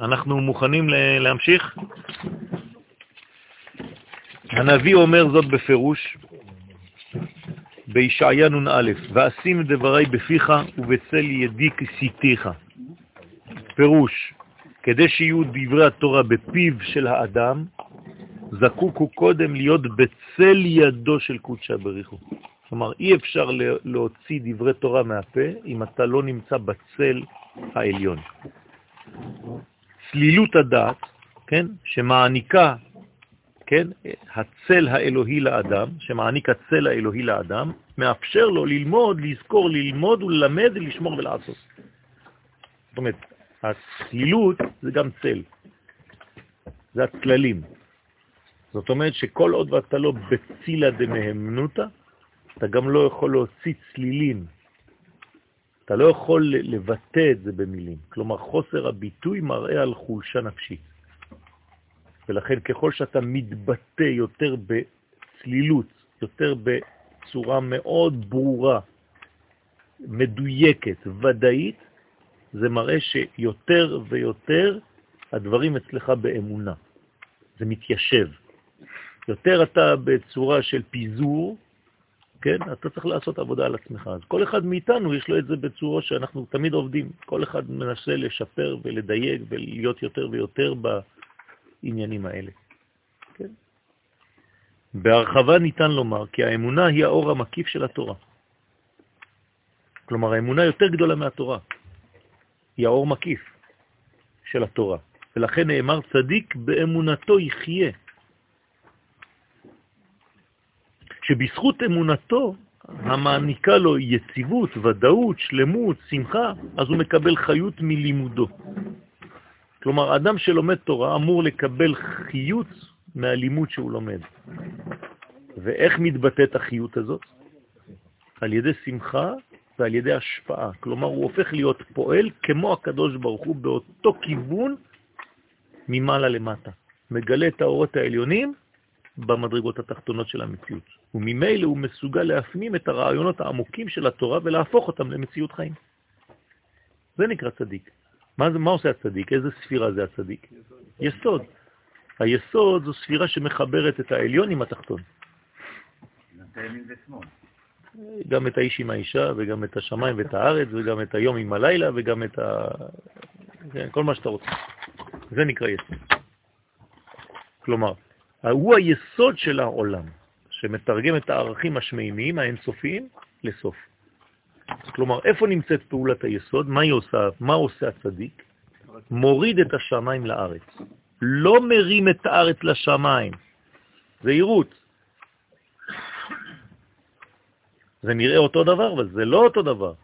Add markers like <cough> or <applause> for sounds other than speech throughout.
אנחנו מוכנים להמשיך? הנביא אומר זאת בפירוש בישעיה נ"א, ואשים דברי בפיך ובצל ידי כסיתיך. פירוש, כדי שיהיו דברי התורה בפיו של האדם, זקוק הוא קודם להיות בצל ידו של קודשא בריחו. כלומר, אי אפשר להוציא דברי תורה מהפה אם אתה לא נמצא בצל העליון. צלילות הדעת, כן, שמעניקה, כן, הצל האלוהי לאדם, שמעניק הצל האלוהי לאדם, מאפשר לו ללמוד, לזכור, ללמוד וללמד ולשמור ולעשות. זאת אומרת, הצלילות זה גם צל, זה הצללים. זאת אומרת שכל עוד ואתה לא בצילה דמהמנותה, אתה גם לא יכול להוציא צלילים. אתה לא יכול לבטא את זה במילים. כלומר, חוסר הביטוי מראה על חולשה נפשית. ולכן ככל שאתה מתבטא יותר בצלילות, יותר בצורה מאוד ברורה, מדויקת, ודאית, זה מראה שיותר ויותר הדברים אצלך באמונה. זה מתיישב. יותר אתה בצורה של פיזור, כן? אתה צריך לעשות עבודה על עצמך. אז כל אחד מאיתנו יש לו את זה בצורה שאנחנו תמיד עובדים. כל אחד מנסה לשפר ולדייק ולהיות יותר ויותר בעניינים האלה. כן? בהרחבה ניתן לומר כי האמונה היא האור המקיף של התורה. כלומר, האמונה יותר גדולה מהתורה. היא האור מקיף של התורה. ולכן נאמר צדיק באמונתו יחיה. שבזכות אמונתו המעניקה לו יציבות, ודאות, שלמות, שמחה, אז הוא מקבל חיות מלימודו. כלומר, אדם שלומד תורה אמור לקבל חיות מהלימוד שהוא לומד. ואיך מתבטאת החיות הזאת? על ידי שמחה ועל ידי השפעה. כלומר, הוא הופך להיות פועל כמו הקדוש ברוך הוא באותו כיוון ממעלה למטה. מגלה את האורות העליונים במדרגות התחתונות של המציאות. וממילא הוא מסוגל להפנים את הרעיונות העמוקים של התורה ולהפוך אותם למציאות חיים. זה נקרא צדיק. מה, זה, מה עושה הצדיק? איזה ספירה זה הצדיק? יסוד. היסוד זו ספירה שמחברת את העליון עם התחתון. גם את האיש עם האישה, וגם את השמיים ואת הארץ, וגם את היום עם הלילה, וגם את ה... כן, כל מה שאתה רוצה. זה נקרא יסוד. כלומר, הוא היסוד של העולם, שמתרגם את הערכים השמימיים, האינסופיים, לסוף. כלומר, איפה נמצאת פעולת היסוד? מה היא עושה? מה עושה הצדיק? מוריד את השמיים לארץ. לא מרים את הארץ לשמיים. זה עירות. זה נראה אותו דבר, אבל זה לא אותו דבר.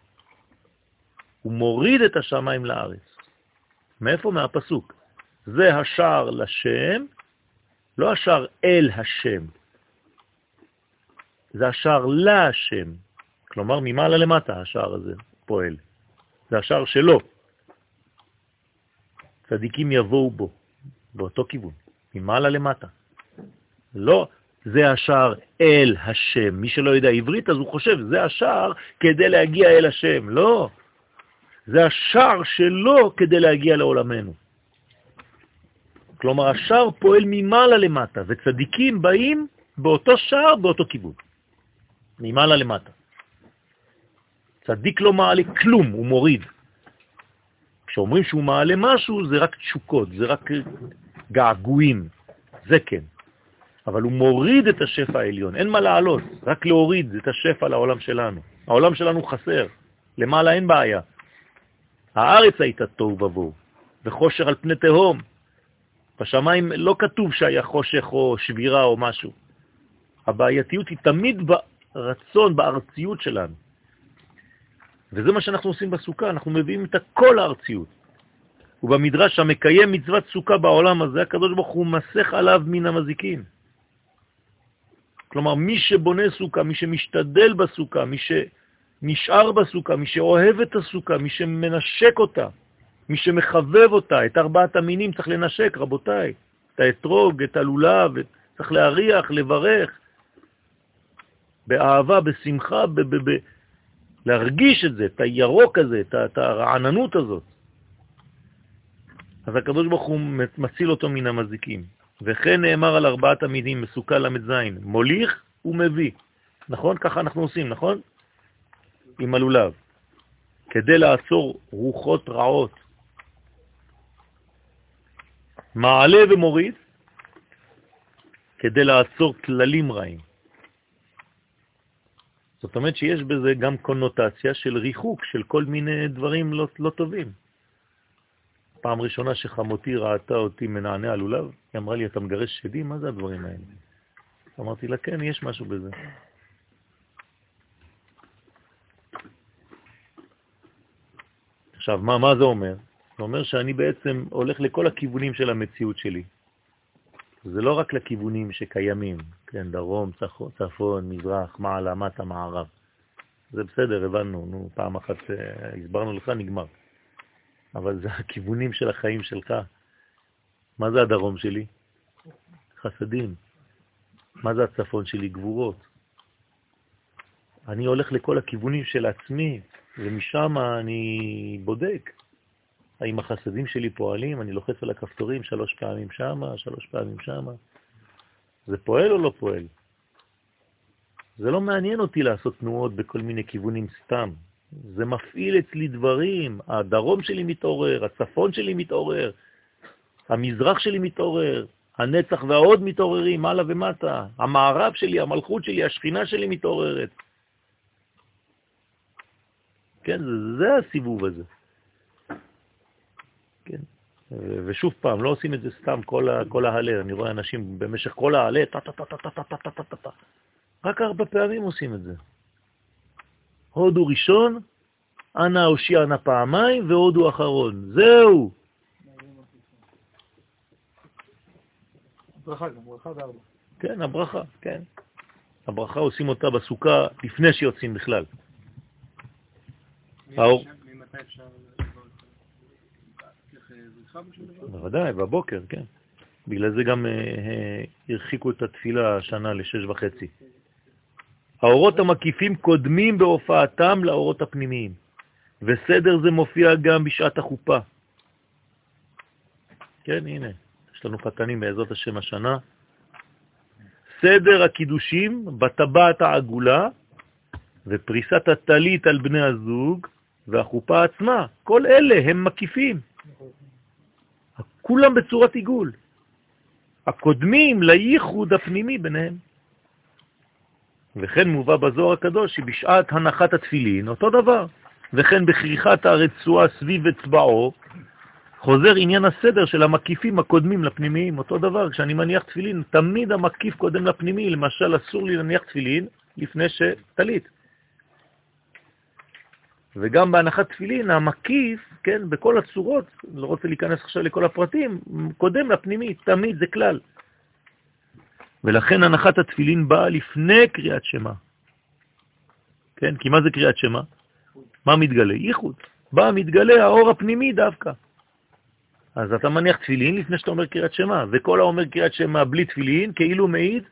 הוא מוריד את השמיים לארץ. מאיפה? מהפסוק. זה השער לשם, לא השער אל השם, זה השער להשם. כלומר, ממעלה למטה השער הזה פועל. זה השער שלו. צדיקים יבואו בו, באותו כיוון, ממעלה למטה. לא, זה השער אל השם. מי שלא יודע עברית, אז הוא חושב, זה השער כדי להגיע אל השם. לא, זה השער שלו כדי להגיע לעולמנו. כלומר, השער פועל ממעלה למטה, וצדיקים באים באותו שער, באותו כיוון. ממעלה למטה. צדיק לא מעלה כלום, הוא מוריד. כשאומרים שהוא מעלה משהו, זה רק תשוקות, זה רק געגועים, זה כן. אבל הוא מוריד את השפע העליון, אין מה לעלות, רק להוריד את השפע לעולם שלנו. העולם שלנו חסר, למעלה אין בעיה. הארץ הייתה תוהו ובוהו, וחושר על פני תהום. בשמיים לא כתוב שהיה חושך או שבירה או משהו. הבעייתיות היא תמיד ברצון, בארציות שלנו. וזה מה שאנחנו עושים בסוכה, אנחנו מביאים את כל הארציות. ובמדרש המקיים מצוות סוכה בעולם הזה, הקדוש ברוך הוא מסך עליו מן המזיקים. כלומר, מי שבונה סוכה, מי שמשתדל בסוכה, מי שנשאר בסוכה, מי שאוהב את הסוכה, מי שמנשק אותה, מי שמחבב אותה, את ארבעת המינים צריך לנשק, רבותיי, את האתרוג, את הלולב, צריך להריח, לברך. באהבה, בשמחה, ב- ב- ב- להרגיש את זה, את הירוק הזה, את, את הרעננות הזאת. אז הקדוש ברוך הוא מציל אותו מן המזיקים. וכן נאמר על ארבעת המינים, מסוכה ל"ז, מוליך ומביא. נכון? ככה אנחנו עושים, נכון? עם הלולב. כדי לעצור רוחות רעות. מעלה ומוריד, כדי לעצור כללים רעים. זאת אומרת שיש בזה גם קונוטציה של ריחוק של כל מיני דברים לא, לא טובים. פעם ראשונה שחמותי ראתה אותי מנענע על לולב, היא אמרה לי, אתה מגרש שדים? מה זה הדברים האלה? אמרתי לה, כן, יש משהו בזה. עכשיו, מה, מה זה אומר? זה אומר שאני בעצם הולך לכל הכיוונים של המציאות שלי. זה לא רק לכיוונים שקיימים, כן, דרום, צפון, מזרח, מעלה, מטה, מערב. זה בסדר, הבנו, נו, פעם אחת אה, הסברנו לך, נגמר. אבל זה הכיוונים של החיים שלך. מה זה הדרום שלי? חסדים. מה זה הצפון שלי? גבורות. אני הולך לכל הכיוונים של עצמי, ומשם אני בודק. האם החסדים שלי פועלים? אני לוחץ על הכפתורים שלוש פעמים שמה, שלוש פעמים שמה. זה פועל או לא פועל? זה לא מעניין אותי לעשות תנועות בכל מיני כיוונים סתם. זה מפעיל אצלי דברים, הדרום שלי מתעורר, הצפון שלי מתעורר, המזרח שלי מתעורר, הנצח והעוד מתעוררים, מעלה ומטה, המערב שלי, המלכות שלי, השכינה שלי מתעוררת. כן, זה, זה הסיבוב הזה. כן. ושוב פעם, לא עושים את זה סתם כל, כל ההלל, אני רואה אנשים במשך כל ההלל, טה-טה-טה-טה-טה-טה-טה-טה. רק ארבע פעמים עושים את זה. הודו ראשון, אנא הושיענה פעמיים והודו אחרון. זהו. ברכה גם, ברכה וארבע. כן, הברכה, כן. הברכה עושים אותה בסוכה לפני שיוצאים בכלל. האור... בוודאי, בבוקר, כן. בגלל זה גם אה, אה, הרחיקו את התפילה השנה לשש וחצי. האורות המקיפים קודמים בהופעתם לאורות הפנימיים, וסדר זה מופיע גם בשעת החופה. כן, הנה, יש לנו חתנים בעזרת השם השנה. סדר הקידושים בטבעת העגולה ופריסת הטלית על בני הזוג והחופה עצמה, כל אלה הם מקיפים. כולם בצורת עיגול. הקודמים לייחוד הפנימי ביניהם. וכן מובא בזוהר הקדוש שבשעת הנחת התפילין, אותו דבר, וכן בכריכת הרצועה סביב אצבעו, חוזר עניין הסדר של המקיפים הקודמים לפנימיים, אותו דבר, כשאני מניח תפילין, תמיד המקיף קודם לפנימי, למשל אסור לי להניח תפילין לפני שתלית. וגם בהנחת תפילין, המקיף, כן, בכל הצורות, לא רוצה להיכנס עכשיו לכל הפרטים, קודם לפנימי, תמיד זה כלל. ולכן הנחת התפילין באה לפני קריאת שמה. כן, כי מה זה קריאת שמה? מה מתגלה? ייחוד. בא מתגלה האור הפנימי דווקא. אז אתה מניח תפילין לפני שאתה אומר קריאת שמה, וכל האומר קריאת שמה בלי תפילין כאילו מעיד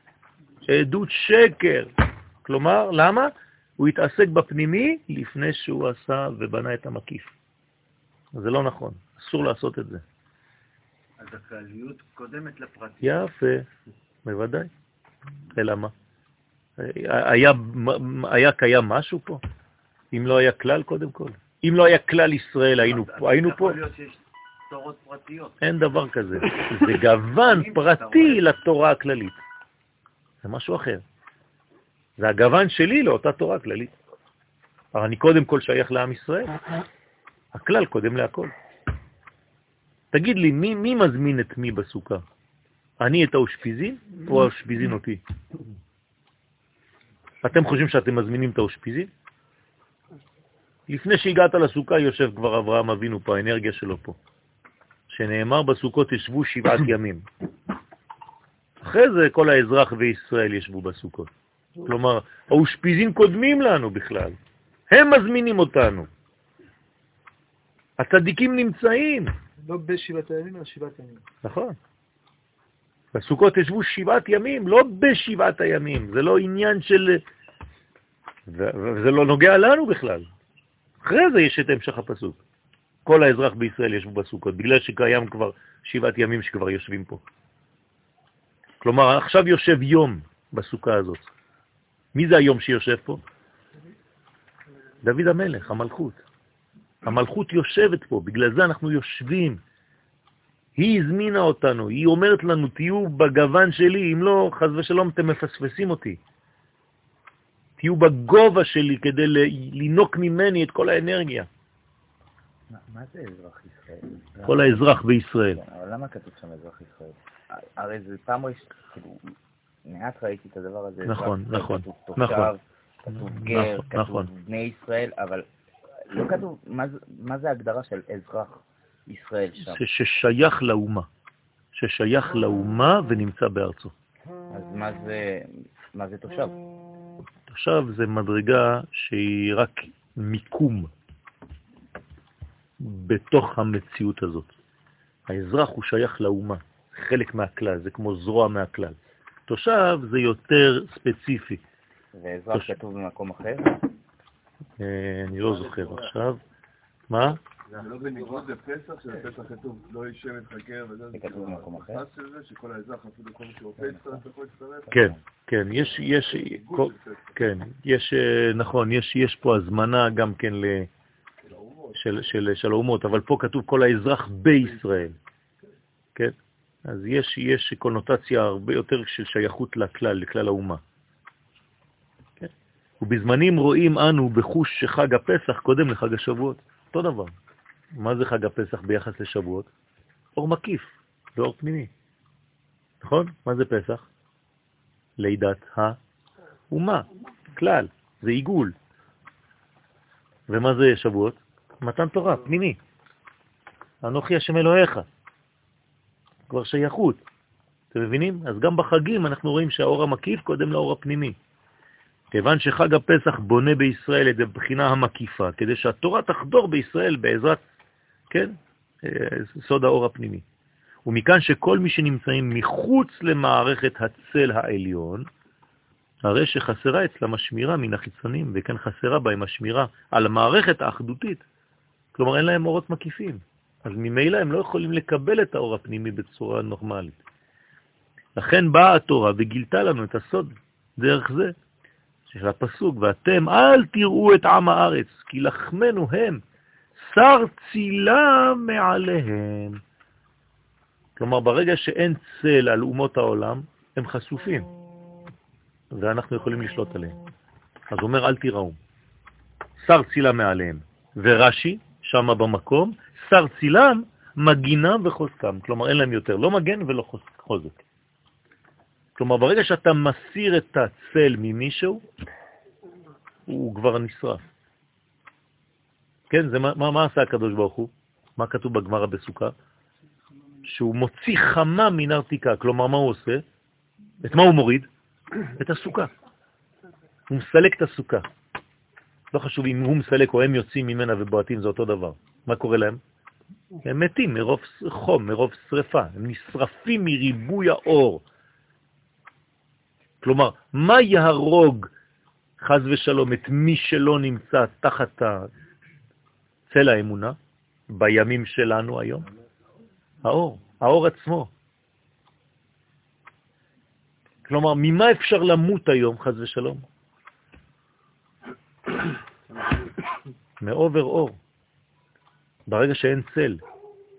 עדות שקר. כלומר, למה? הוא התעסק בפנימי לפני שהוא עשה ובנה את המקיף. זה לא נכון, אסור לעשות את זה. אז הכלליות קודמת לפרטיות. יפה, בוודאי. אלא מה? היה, היה קיים משהו פה? אם לא היה כלל קודם כל? אם לא היה כלל ישראל, היינו, היינו פה? להיות שיש תורות פרטיות. אין דבר כזה. זה גוון <laughs> פרטי לתורה הכללית. זה משהו אחר. זה הגוון שלי לאותה תורה כללית. אבל אני קודם כל שייך לעם ישראל. הכלל קודם להכל. תגיד לי, מי, מי מזמין את מי בסוכה? אני את האושפיזין או האושפיזין אותי? אתם חושבים שאתם מזמינים את האושפיזין? לפני שהגעת לסוכה יושב כבר אברהם אבינו פה, האנרגיה שלו פה, שנאמר בסוכות ישבו שבעת ימים. אחרי זה כל האזרח וישראל ישבו בסוכות. כלומר, האושפיזין קודמים לנו בכלל. הם מזמינים אותנו. הצדיקים נמצאים. לא בשבעת הימים, אלא שבעת הימים. נכון. בסוכות ישבו שבעת ימים, לא בשבעת הימים. זה לא עניין של וזה לא נוגע לנו בכלל. אחרי זה יש את המשך הפסוק. כל האזרח בישראל ישבו בסוכות, בגלל שקיים כבר שבעת ימים שכבר יושבים פה. כלומר, עכשיו יושב יום בסוכה הזאת. מי זה היום שיושב פה? דוד המלך, המלכות. המלכות יושבת פה, בגלל זה אנחנו יושבים. היא הזמינה אותנו, היא אומרת לנו, תהיו בגוון שלי, אם לא, חז ושלום, אתם מפספסים אותי. תהיו בגובה שלי כדי לנוק ממני את כל האנרגיה. מה זה אזרח ישראל? כל האזרח בישראל. כן, למה כתוב שם אזרח ישראל? הרי זה פעם ראשונה, כאילו, מעט ראיתי את הדבר הזה. נכון, נכון, כתוב נכון. כתוב גר, נכון, כתוב נכון. בני ישראל, אבל לא כתוב מה זה- ההגדרה של אזרח ישראל שם. ששייך לאומה, ששייך לאומה ונמצא בארצו. אז מה זה, מה זה תושב? עכשיו זה מדרגה שהיא רק מיקום בתוך המציאות הזאת. האזרח הוא שייך לאומה, חלק מהכלל, זה כמו זרוע מהכלל. תושב זה יותר ספציפי, ואזרח תושב. כתוב במקום אחר? אה, אני לא זוכר עכשיו. מה? זה לא בניגוד לפסח, שבפסח כתוב לא יישב את חקר וזה, זה כתוב במקום אחר? שכל האזרח אפילו כל מי שרופא יצטרף יכול להצטרף. כן, כן, יש, יש. כן, יש, אה, נכון, יש, יש פה הזמנה גם כן ל... של, של, של האומות, אבל פה כתוב כל האזרח בישראל, כן? אז יש, יש קונוטציה הרבה יותר של שייכות לכלל, לכלל האומה. כן? ובזמנים רואים אנו בחוש שחג הפסח קודם לחג השבועות. אותו דבר. מה זה חג הפסח ביחס לשבועות? אור מקיף ואור פנימי. נכון? מה זה פסח? לידת האומה, כלל, זה עיגול. ומה זה שבועות? מתן תורה, פנימי. אנוכי השם אלוהיך. כבר שייכות. אתם מבינים? אז גם בחגים אנחנו רואים שהאור המקיף קודם לאור הפנימי. כיוון שחג הפסח בונה בישראל את הבחינה המקיפה, כדי שהתורה תחדור בישראל בעזרת, כן, אה, סוד האור הפנימי. ומכאן שכל מי שנמצאים מחוץ למערכת הצל העליון, הרי שחסרה אצלם השמירה מן החיצונים, וכן חסרה בהם השמירה על המערכת האחדותית. כלומר, אין להם אורות מקיפים. אז ממילא הם לא יכולים לקבל את האור הפנימי בצורה נורמלית. לכן באה התורה וגילתה לנו את הסוד דרך זה, של הפסוק, ואתם אל תראו את עם הארץ, כי לחמנו הם, שר צילה מעליהם. כלומר, ברגע שאין צל על אומות העולם, הם חשופים, ואנחנו יכולים לשלוט עליהם. אז אומר, אל תיראו. שר צילה מעליהם. ורש"י, שם במקום, שר צילם, מגינם וחוזקם. כלומר, אין להם יותר לא מגן ולא חוז- חוזק. כלומר, ברגע שאתה מסיר את הצל ממישהו, הוא כבר נשרף. כן, זה מה, מה, מה עשה הקדוש ברוך הוא? מה כתוב בגמרא בסוכה? שהוא מוציא חמה מן ארתיקה. כלומר, מה הוא עושה? את מה הוא מוריד? את הסוכה. הוא מסלק את הסוכה. לא חשוב אם הוא מסלק או הם יוצאים ממנה ובועטים, זה אותו דבר. מה קורה להם? הם מתים מרוב חום, מרוב שריפה. הם נשרפים מריבוי האור. כלומר, מה יהרוג חז ושלום את מי שלא נמצא תחת צל האמונה בימים שלנו היום? האור, האור עצמו. כלומר, ממה אפשר למות היום, חז ושלום? מעובר אור. ברגע שאין צל.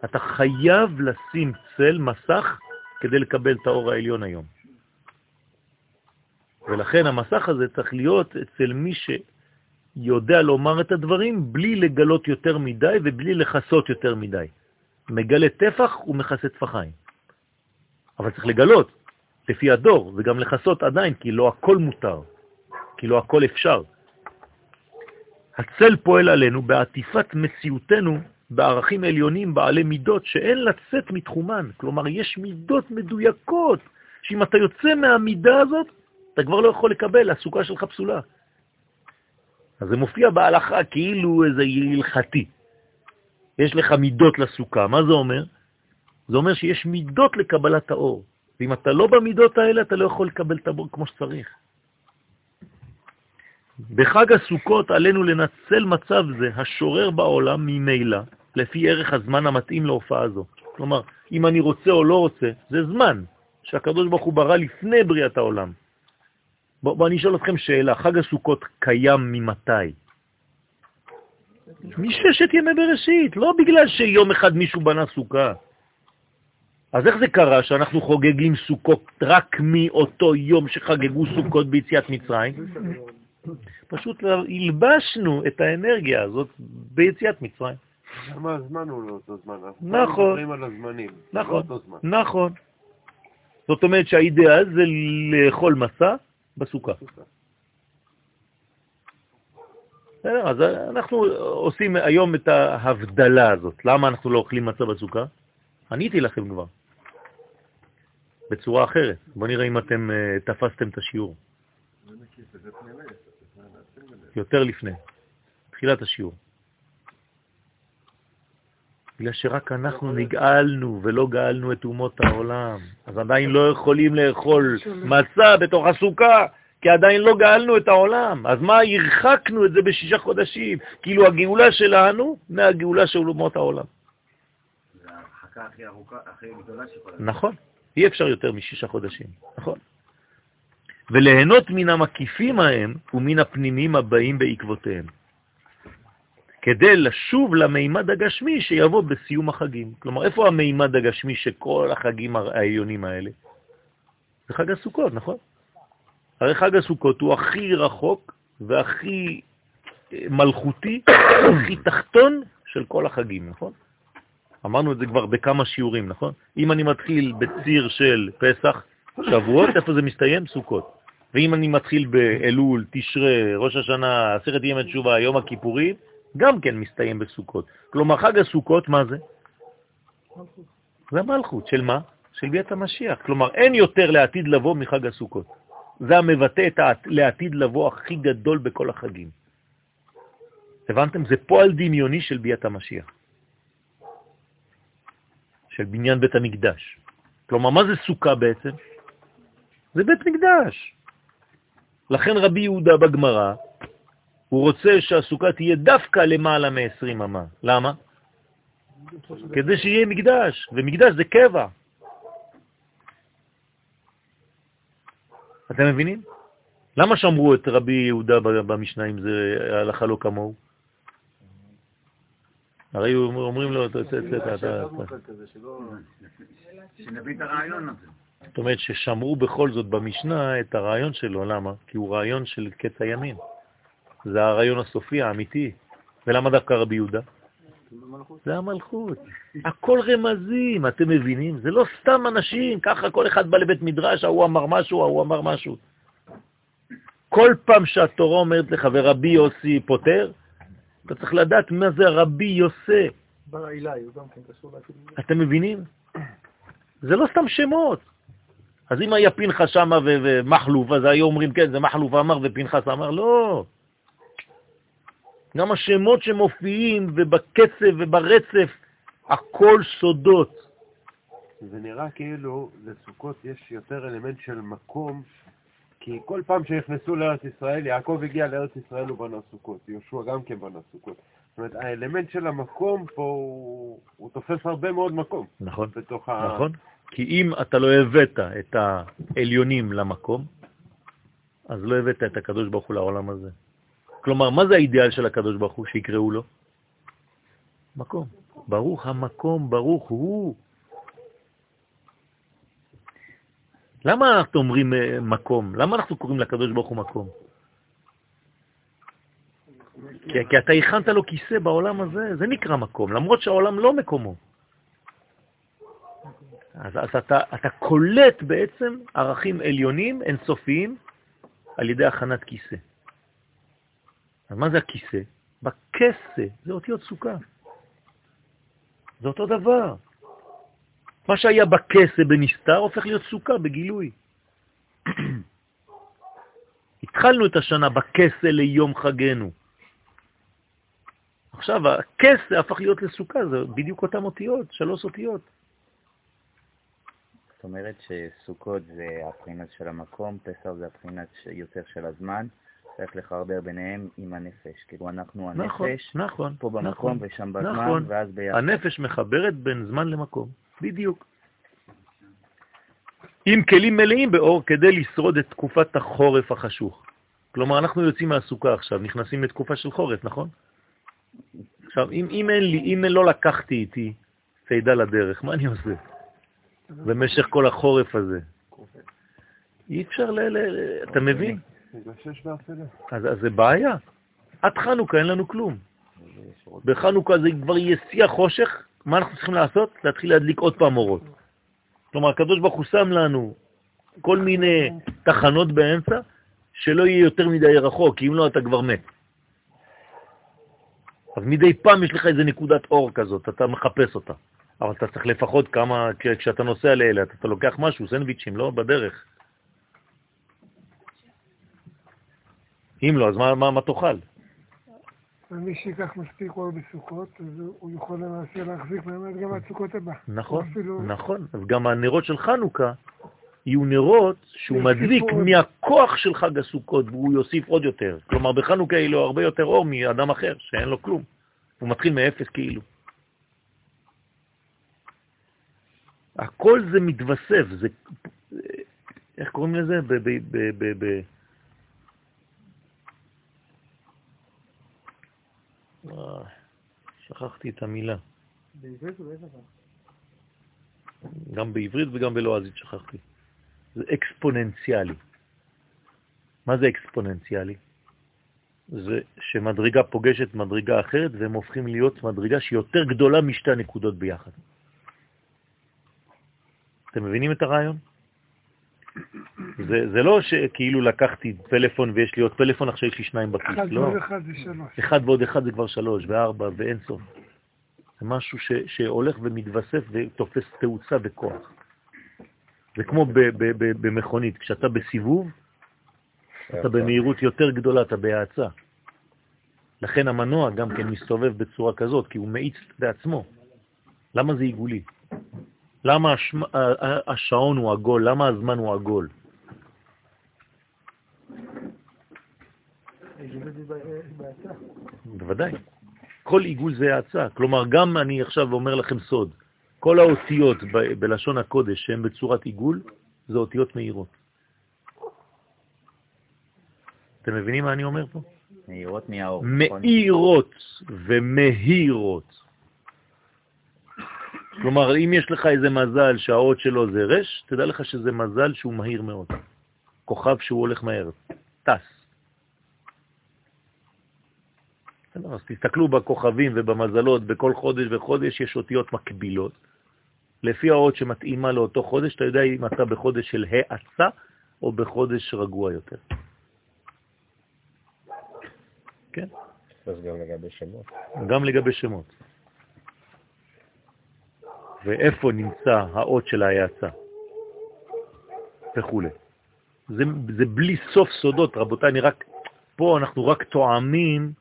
אתה חייב לשים צל, מסך, כדי לקבל את האור העליון היום. ולכן המסך הזה צריך להיות אצל מי שיודע לומר את הדברים בלי לגלות יותר מדי ובלי לחסות יותר מדי. מגלה טפח ומכסה טפחיים. אבל צריך לגלות, לפי הדור, וגם לחסות עדיין, כי לא הכל מותר, כי לא הכל אפשר. הצל פועל עלינו בעטיפת מציאותנו בערכים עליונים בעלי מידות שאין לצאת מתחומן. כלומר, יש מידות מדויקות, שאם אתה יוצא מהמידה הזאת, אתה כבר לא יכול לקבל, הסוכה שלך פסולה. אז זה מופיע בהלכה כאילו איזה הלכתי. יש לך מידות לסוכה, מה זה אומר? זה אומר שיש מידות לקבלת האור, ואם אתה לא במידות האלה, אתה לא יכול לקבל את האור כמו שצריך. בחג הסוכות עלינו לנצל מצב זה השורר בעולם ממילא, לפי ערך הזמן המתאים להופעה זו. כלומר, אם אני רוצה או לא רוצה, זה זמן שהקדוש ברוך הוא ברא לפני בריאת העולם. בואו בוא אני אשאל אתכם שאלה, חג הסוכות קיים ממתי? מששת ימי בראשית, לא בגלל שיום אחד מישהו בנה סוכה. אז איך זה קרה שאנחנו חוגגים סוכות רק מאותו יום שחגגו סוכות ביציאת מצרים? פשוט הלבשנו את האנרגיה הזאת ביציאת מצרים. למה הזמן הוא לא אותו זמן? נכון. אנחנו מדברים על הזמנים. נכון, לא אותו זמן. נכון. זאת אומרת שהאידאל זה לאכול מסע בסוכה. בסדר, אז אנחנו עושים היום את ההבדלה הזאת. למה אנחנו לא אוכלים מצה בסוכה? עניתי לכם כבר, בצורה אחרת. בואו נראה אם אתם אה, תפסתם את השיעור. יותר לפני, תחילת השיעור. בגלל שרק אנחנו נגאלנו ולא גאלנו את אומות העולם. אז עדיין לא יכולים לאכול מצה בתוך הסוכה, כי עדיין לא גאלנו את העולם. אז מה, הרחקנו את זה בשישה חודשים, כאילו הגאולה שלנו מהגאולה של אומות העולם. זה ההרחקה הכי ארוכה, הכי גדולה שיכולה. נכון, אי אפשר יותר משישה חודשים, נכון. וליהנות מן המקיפים ההם ומן הפנימים הבאים בעקבותיהם. כדי לשוב למימד הגשמי שיבוא בסיום החגים. כלומר, איפה המימד הגשמי של כל החגים העליונים האלה? זה חג הסוכות, נכון? הרי חג הסוכות הוא הכי רחוק והכי אה, מלכותי, הכי תחתון של כל החגים, נכון? אמרנו את זה כבר בכמה שיעורים, נכון? אם אני מתחיל בציר של פסח, שבועות, איפה זה מסתיים? סוכות. ואם אני מתחיל באלול, תשרה, ראש השנה, עשרת ימי תשובה, יום הכיפורים, גם כן מסתיים בסוכות. כלומר, חג הסוכות, מה זה? זה המלכות. של מה? של ביאת המשיח. כלומר, אין יותר לעתיד לבוא מחג הסוכות. זה המבטא את לעתיד לבוא הכי גדול בכל החגים. הבנתם? זה פועל דמיוני של ביאת המשיח, של בניין בית המקדש. כלומר, מה זה סוכה בעצם? זה בית מקדש. לכן רבי יהודה בגמרא הוא רוצה שהסוכה תהיה דווקא למעלה מ-20 אמה. למה? כדי שיהיה מקדש, ומקדש זה קבע. אתם מבינים? למה שמרו את רבי יהודה במשנה אם זה הלכה לא כמוהו? הרי אומרים לו, אתה... שנביא את הרעיון הזה. זאת אומרת ששמרו בכל זאת במשנה את הרעיון שלו, למה? כי הוא רעיון של קץ הימים. זה הרעיון הסופי, האמיתי. ולמה דווקא רבי יהודה? זה המלכות. הכל רמזים, אתם מבינים? זה לא סתם אנשים, ככה כל אחד בא לבית מדרש, ההוא אמר משהו, ההוא אמר משהו. כל פעם שהתורה אומרת לך, ורבי יוסי פותר, אתה צריך לדעת מה זה רבי יוסי. כן. אתם מבינים? זה לא סתם שמות. אז אם היה פנחס שמה ומחלוף, אז היו אומרים, כן, זה מחלוף אמר ופנחס אמר, לא. גם השמות שמופיעים ובקצב וברצף, הכל סודות. זה נראה כאילו לסוכות יש יותר אלמנט של מקום, כי כל פעם שנכנסו לארץ ישראל, יעקב הגיע לארץ ישראל ובנה סוכות, יהושע גם כן בנה סוכות. זאת אומרת, האלמנט של המקום פה הוא, הוא תופס הרבה מאוד מקום. נכון, בתוך ה... כי אם אתה לא הבאת את העליונים למקום, אז לא הבאת את הקדוש ברוך הוא לעולם הזה. כלומר, מה זה האידיאל של הקדוש ברוך הוא שיקראו לו? מקום. ברוך המקום, ברוך הוא. למה אנחנו אומרים אה, מקום? למה אנחנו קוראים לקדוש ברוך הוא מקום? כי, כי אתה הכנת לו כיסא בעולם הזה, זה נקרא מקום, למרות שהעולם לא מקומו. אז, אז אתה, אתה קולט בעצם ערכים עליונים, אינסופיים, על ידי הכנת כיסא. אז מה זה הכיסא? בכסא, זה אותיות סוכה. זה אותו דבר. מה שהיה בכסא בנסתר הופך להיות סוכה בגילוי. <clears throat> התחלנו את השנה בכסא ליום חגנו. עכשיו הכסא הפך להיות לסוכה, זה בדיוק אותם אותיות, שלוש אותיות. זאת אומרת שסוכות זה הבחינת של המקום, פסח זה הבחינת יותר של הזמן, צריך לחרבר ביניהם עם הנפש. כאילו אנחנו נכון, הנפש, נכון. פה במקום נכון. ושם בזמן, נכון. ואז ביחד. הנפש מחברת בין זמן למקום, בדיוק. עם כלים מלאים באור כדי לשרוד את תקופת החורף החשוך. כלומר, אנחנו יוצאים מהסוכה עכשיו, נכנסים לתקופה של חורף, נכון? עכשיו, אם, אם אין לי, אם לא לקחתי איתי צידה לדרך, מה אני עושה? במשך כל החורף הזה. אי אפשר ל... אתה מבין? אז זה בעיה. עד חנוכה אין לנו כלום. בחנוכה זה כבר יהיה שיא החושך, מה אנחנו צריכים לעשות? להתחיל להדליק עוד פעם אורות. כלומר, הקדוש ברוך הוא שם לנו כל מיני תחנות באמצע, שלא יהיה יותר מדי רחוק, כי אם לא אתה כבר מת. אז מדי פעם יש לך איזה נקודת אור כזאת, אתה מחפש אותה. אבל אתה צריך לפחות כמה, כשאתה נוסע לאילת, אתה לוקח משהו, סנדוויצ'ים, לא? בדרך. אם לא, אז מה, מה, מה תאכל? ומי שייקח מספיק אור בסוכות, אז הוא יכול למעשה להחזיק באמת גם עד סוכות הבא. נכון, אפילו- נכון. אז גם הנרות של חנוכה יהיו נרות שהוא מדליק עוד. מהכוח של חג הסוכות, והוא יוסיף עוד יותר. כלומר, בחנוכה יהיה לו הרבה יותר אור מאדם אחר, שאין לו כלום. הוא מתחיל מאפס כאילו. הכל זה מתווסף, זה... איך קוראים לזה? ב... ב... ב... ב... ב... שכחתי את המילה. בעברית דבר? גם בעברית וגם בלועזית שכחתי. זה אקספוננציאלי. מה זה אקספוננציאלי? זה שמדרגה פוגשת מדרגה אחרת והם הופכים להיות מדרגה שהיא יותר גדולה משתי הנקודות ביחד. אתם מבינים את הרעיון? זה, זה לא שכאילו לקחתי פלאפון ויש לי עוד פלאפון, עכשיו יש לי שניים בכיס, אחד לא. ועוד אחד זה שלוש. אחד ועוד אחד זה כבר שלוש, וארבע, ואין סוף. זה משהו ש, שהולך ומתווסף ותופס תאוצה וכוח. זה כמו ב, ב, ב, במכונית, כשאתה בסיבוב, אתה במהירות יותר גדולה, אתה בהאצה. לכן המנוע גם כן מסתובב בצורה כזאת, כי הוא מאיץ בעצמו. למה זה עיגולי? למה השמ... ה- ה- השעון הוא עגול? למה הזמן הוא עגול? בוודאי. כל עיגול זה האצה. כלומר, גם אני עכשיו אומר לכם סוד, כל האותיות ב- בלשון הקודש שהן בצורת עיגול, זה אותיות מהירות. אתם מבינים מה אני אומר פה? מהירות מהאור. נכון? מאירות ומהירות. כלומר, אם יש לך איזה מזל שהאות שלו זה רש, תדע לך שזה מזל שהוא מהיר מאוד. כוכב שהוא הולך מהר, טס. אז תסתכלו בכוכבים ובמזלות, בכל חודש וחודש יש אותיות מקבילות. לפי האות שמתאימה לאותו חודש, אתה יודע אם אתה בחודש של האצה או בחודש רגוע יותר. כן? אז גם לגבי שמות. גם לגבי שמות. ואיפה נמצא האות של ההאצה וכו'. זה, זה בלי סוף סודות, רבותיי, אני רק, פה אנחנו רק טועמים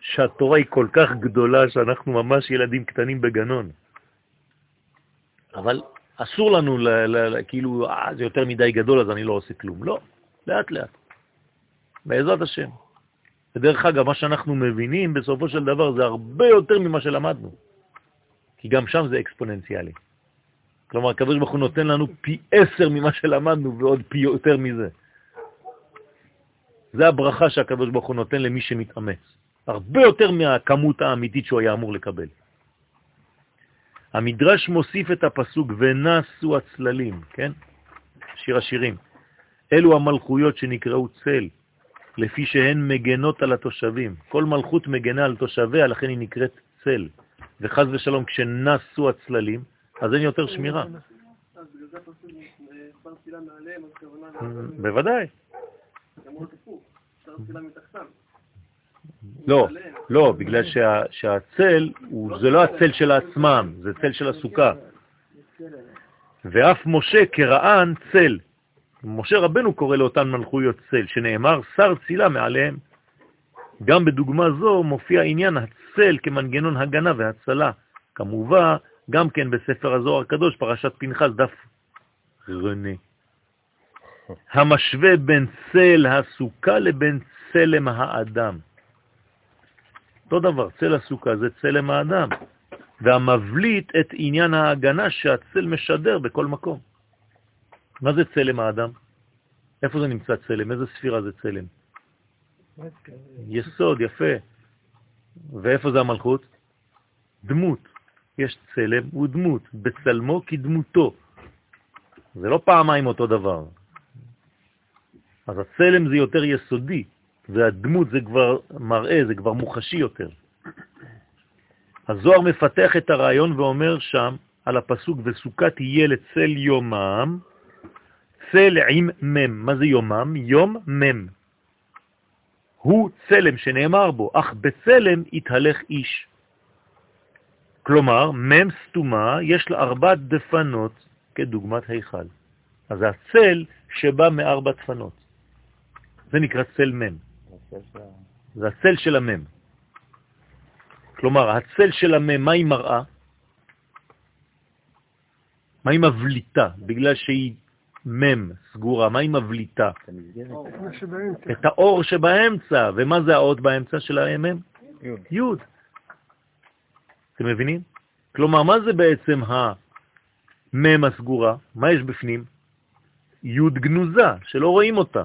שהתורה היא כל כך גדולה שאנחנו ממש ילדים קטנים בגנון. אבל אסור לנו, ל, ל, ל, כאילו, אה, זה יותר מדי גדול אז אני לא עושה כלום. לא, לאט לאט. בעזרת השם. ודרך אגב, מה שאנחנו מבינים בסופו של דבר זה הרבה יותר ממה שלמדנו. כי גם שם זה אקספוננציאלי. כלומר, הוא נותן לנו פי עשר ממה שלמדנו ועוד פי יותר מזה. זה הברכה הוא נותן למי שמתאמץ. הרבה יותר מהכמות האמיתית שהוא היה אמור לקבל. המדרש מוסיף את הפסוק ונסו הצללים, כן? שיר השירים. אלו המלכויות שנקראו צל, לפי שהן מגנות על התושבים. כל מלכות מגנה על תושביה, לכן היא נקראת צל. וחז ושלום, כשנסו הצללים, אז אין יותר שמירה. תפילה מעליהם, אז הכוונה... בוודאי. לא, לא, בגלל שה, שהצל, הוא, זה לא הצל של עצמם, זה צל של הסוכה. ואף משה כרען צל. משה רבנו קורא לאותן מלכויות צל, שנאמר שר צילה מעליהם. גם בדוגמה זו מופיע עניין הצל כמנגנון הגנה והצלה. כמובן, גם כן בספר הזוהר הקדוש, פרשת פנחס, דף רנה. המשווה בין צל הסוכה לבין צלם האדם. אותו דבר, צל הסוכה זה צלם האדם, והמבליט את עניין ההגנה שהצל משדר בכל מקום. מה זה צלם האדם? איפה זה נמצא צלם? איזה ספירה זה צלם? יסוד, יפה. ואיפה זה המלכות? דמות. יש צלם ודמות, בצלמו כדמותו. זה לא פעמיים אותו דבר. אז הצלם זה יותר יסודי, והדמות זה כבר מראה, זה כבר מוחשי יותר. הזוהר מפתח את הרעיון ואומר שם על הפסוק וסוכה תהיה לצל יומם, צל עם מם. מה זה יומם? יום מם. הוא צלם שנאמר בו, אך בצלם יתהלך איש. כלומר, מם סתומה יש לה ארבע דפנות כדוגמת היכל. אז זה הצל שבא מארבע דפנות. זה נקרא צל מם. זה הצל של המם. כלומר, הצל של המם, מה היא מראה? מה היא מבליטה? בגלל שהיא מם סגורה, מה היא מבליטה? את האור שבאמצע. ומה זה האות באמצע של המם? יוד. אתם מבינים? כלומר, מה זה בעצם המם הסגורה? מה יש בפנים? יוד גנוזה, שלא רואים אותה.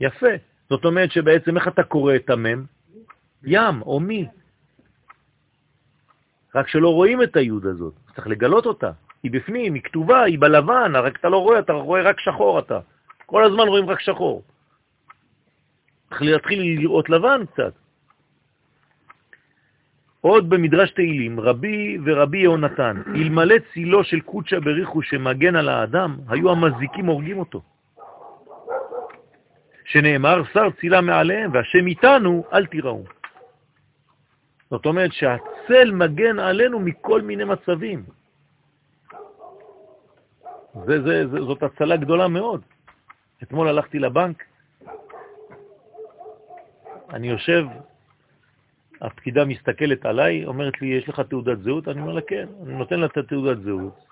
יפה. זאת אומרת שבעצם איך אתה קורא את המם? ים או מי. רק שלא רואים את היוד הזאת, צריך לגלות אותה. היא בפנים, היא כתובה, היא בלבן, רק אתה לא רואה, אתה רואה רק שחור אתה. כל הזמן רואים רק שחור. צריך להתחיל לראות לבן קצת. עוד במדרש תהילים, רבי ורבי יהונתן, אלמלא צילו של קודשא בריחו שמגן על האדם, היו המזיקים הורגים אותו. שנאמר, שר צילה מעליהם, והשם איתנו, אל תיראו. זאת אומרת שהצל מגן עלינו מכל מיני מצבים. זה, זה, זה, זאת הצלה גדולה מאוד. אתמול הלכתי לבנק, אני יושב, הפקידה מסתכלת עליי, אומרת לי, יש לך תעודת זהות? אני אומר לה, כן. אני נותן לה את התעודת זהות.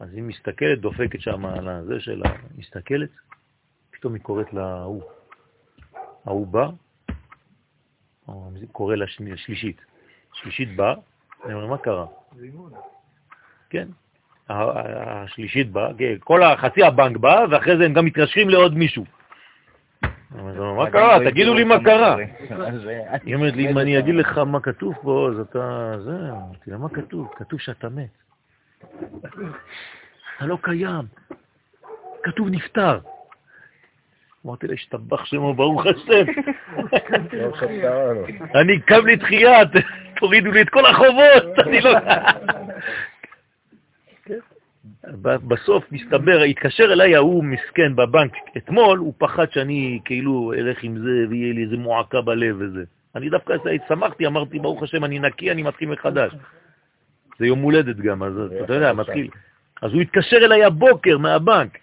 אז היא מסתכלת, דופקת שם על הזה שלה, מסתכלת, פתאום היא קוראת להוא. ההוא בא, קורא לשלישית. שלישית בא, אני אומר, מה קרה? כן. השלישית באה, כן, כל החצי הבנק בא, ואחרי זה הם גם מתקשרים לעוד מישהו. מה קרה? תגידו לי מה קרה. <laughs> היא אומרת לי, <laughs> אם אני אגיד לך מה כתוב פה, אז אתה... זה, אמרתי לה, מה כתוב? כתוב שאתה מת. אתה לא קיים. כתוב נפטר. אמרתי לה, השתבח שמו, ברוך השם. <laughs> אני קם לי תחייה, תורידו לי את כל החובות, אני לא... בסוף מסתבר, התקשר אליי ההוא מסכן בבנק אתמול, הוא פחד שאני כאילו אלך עם זה ויהיה לי איזה מועקה בלב וזה. אני דווקא שמחתי, אמרתי, ברוך השם, אני נקי, אני מתחיל מחדש. זה יום הולדת גם, אז אתה יודע, מתחיל. אז הוא התקשר אליי הבוקר מהבנק.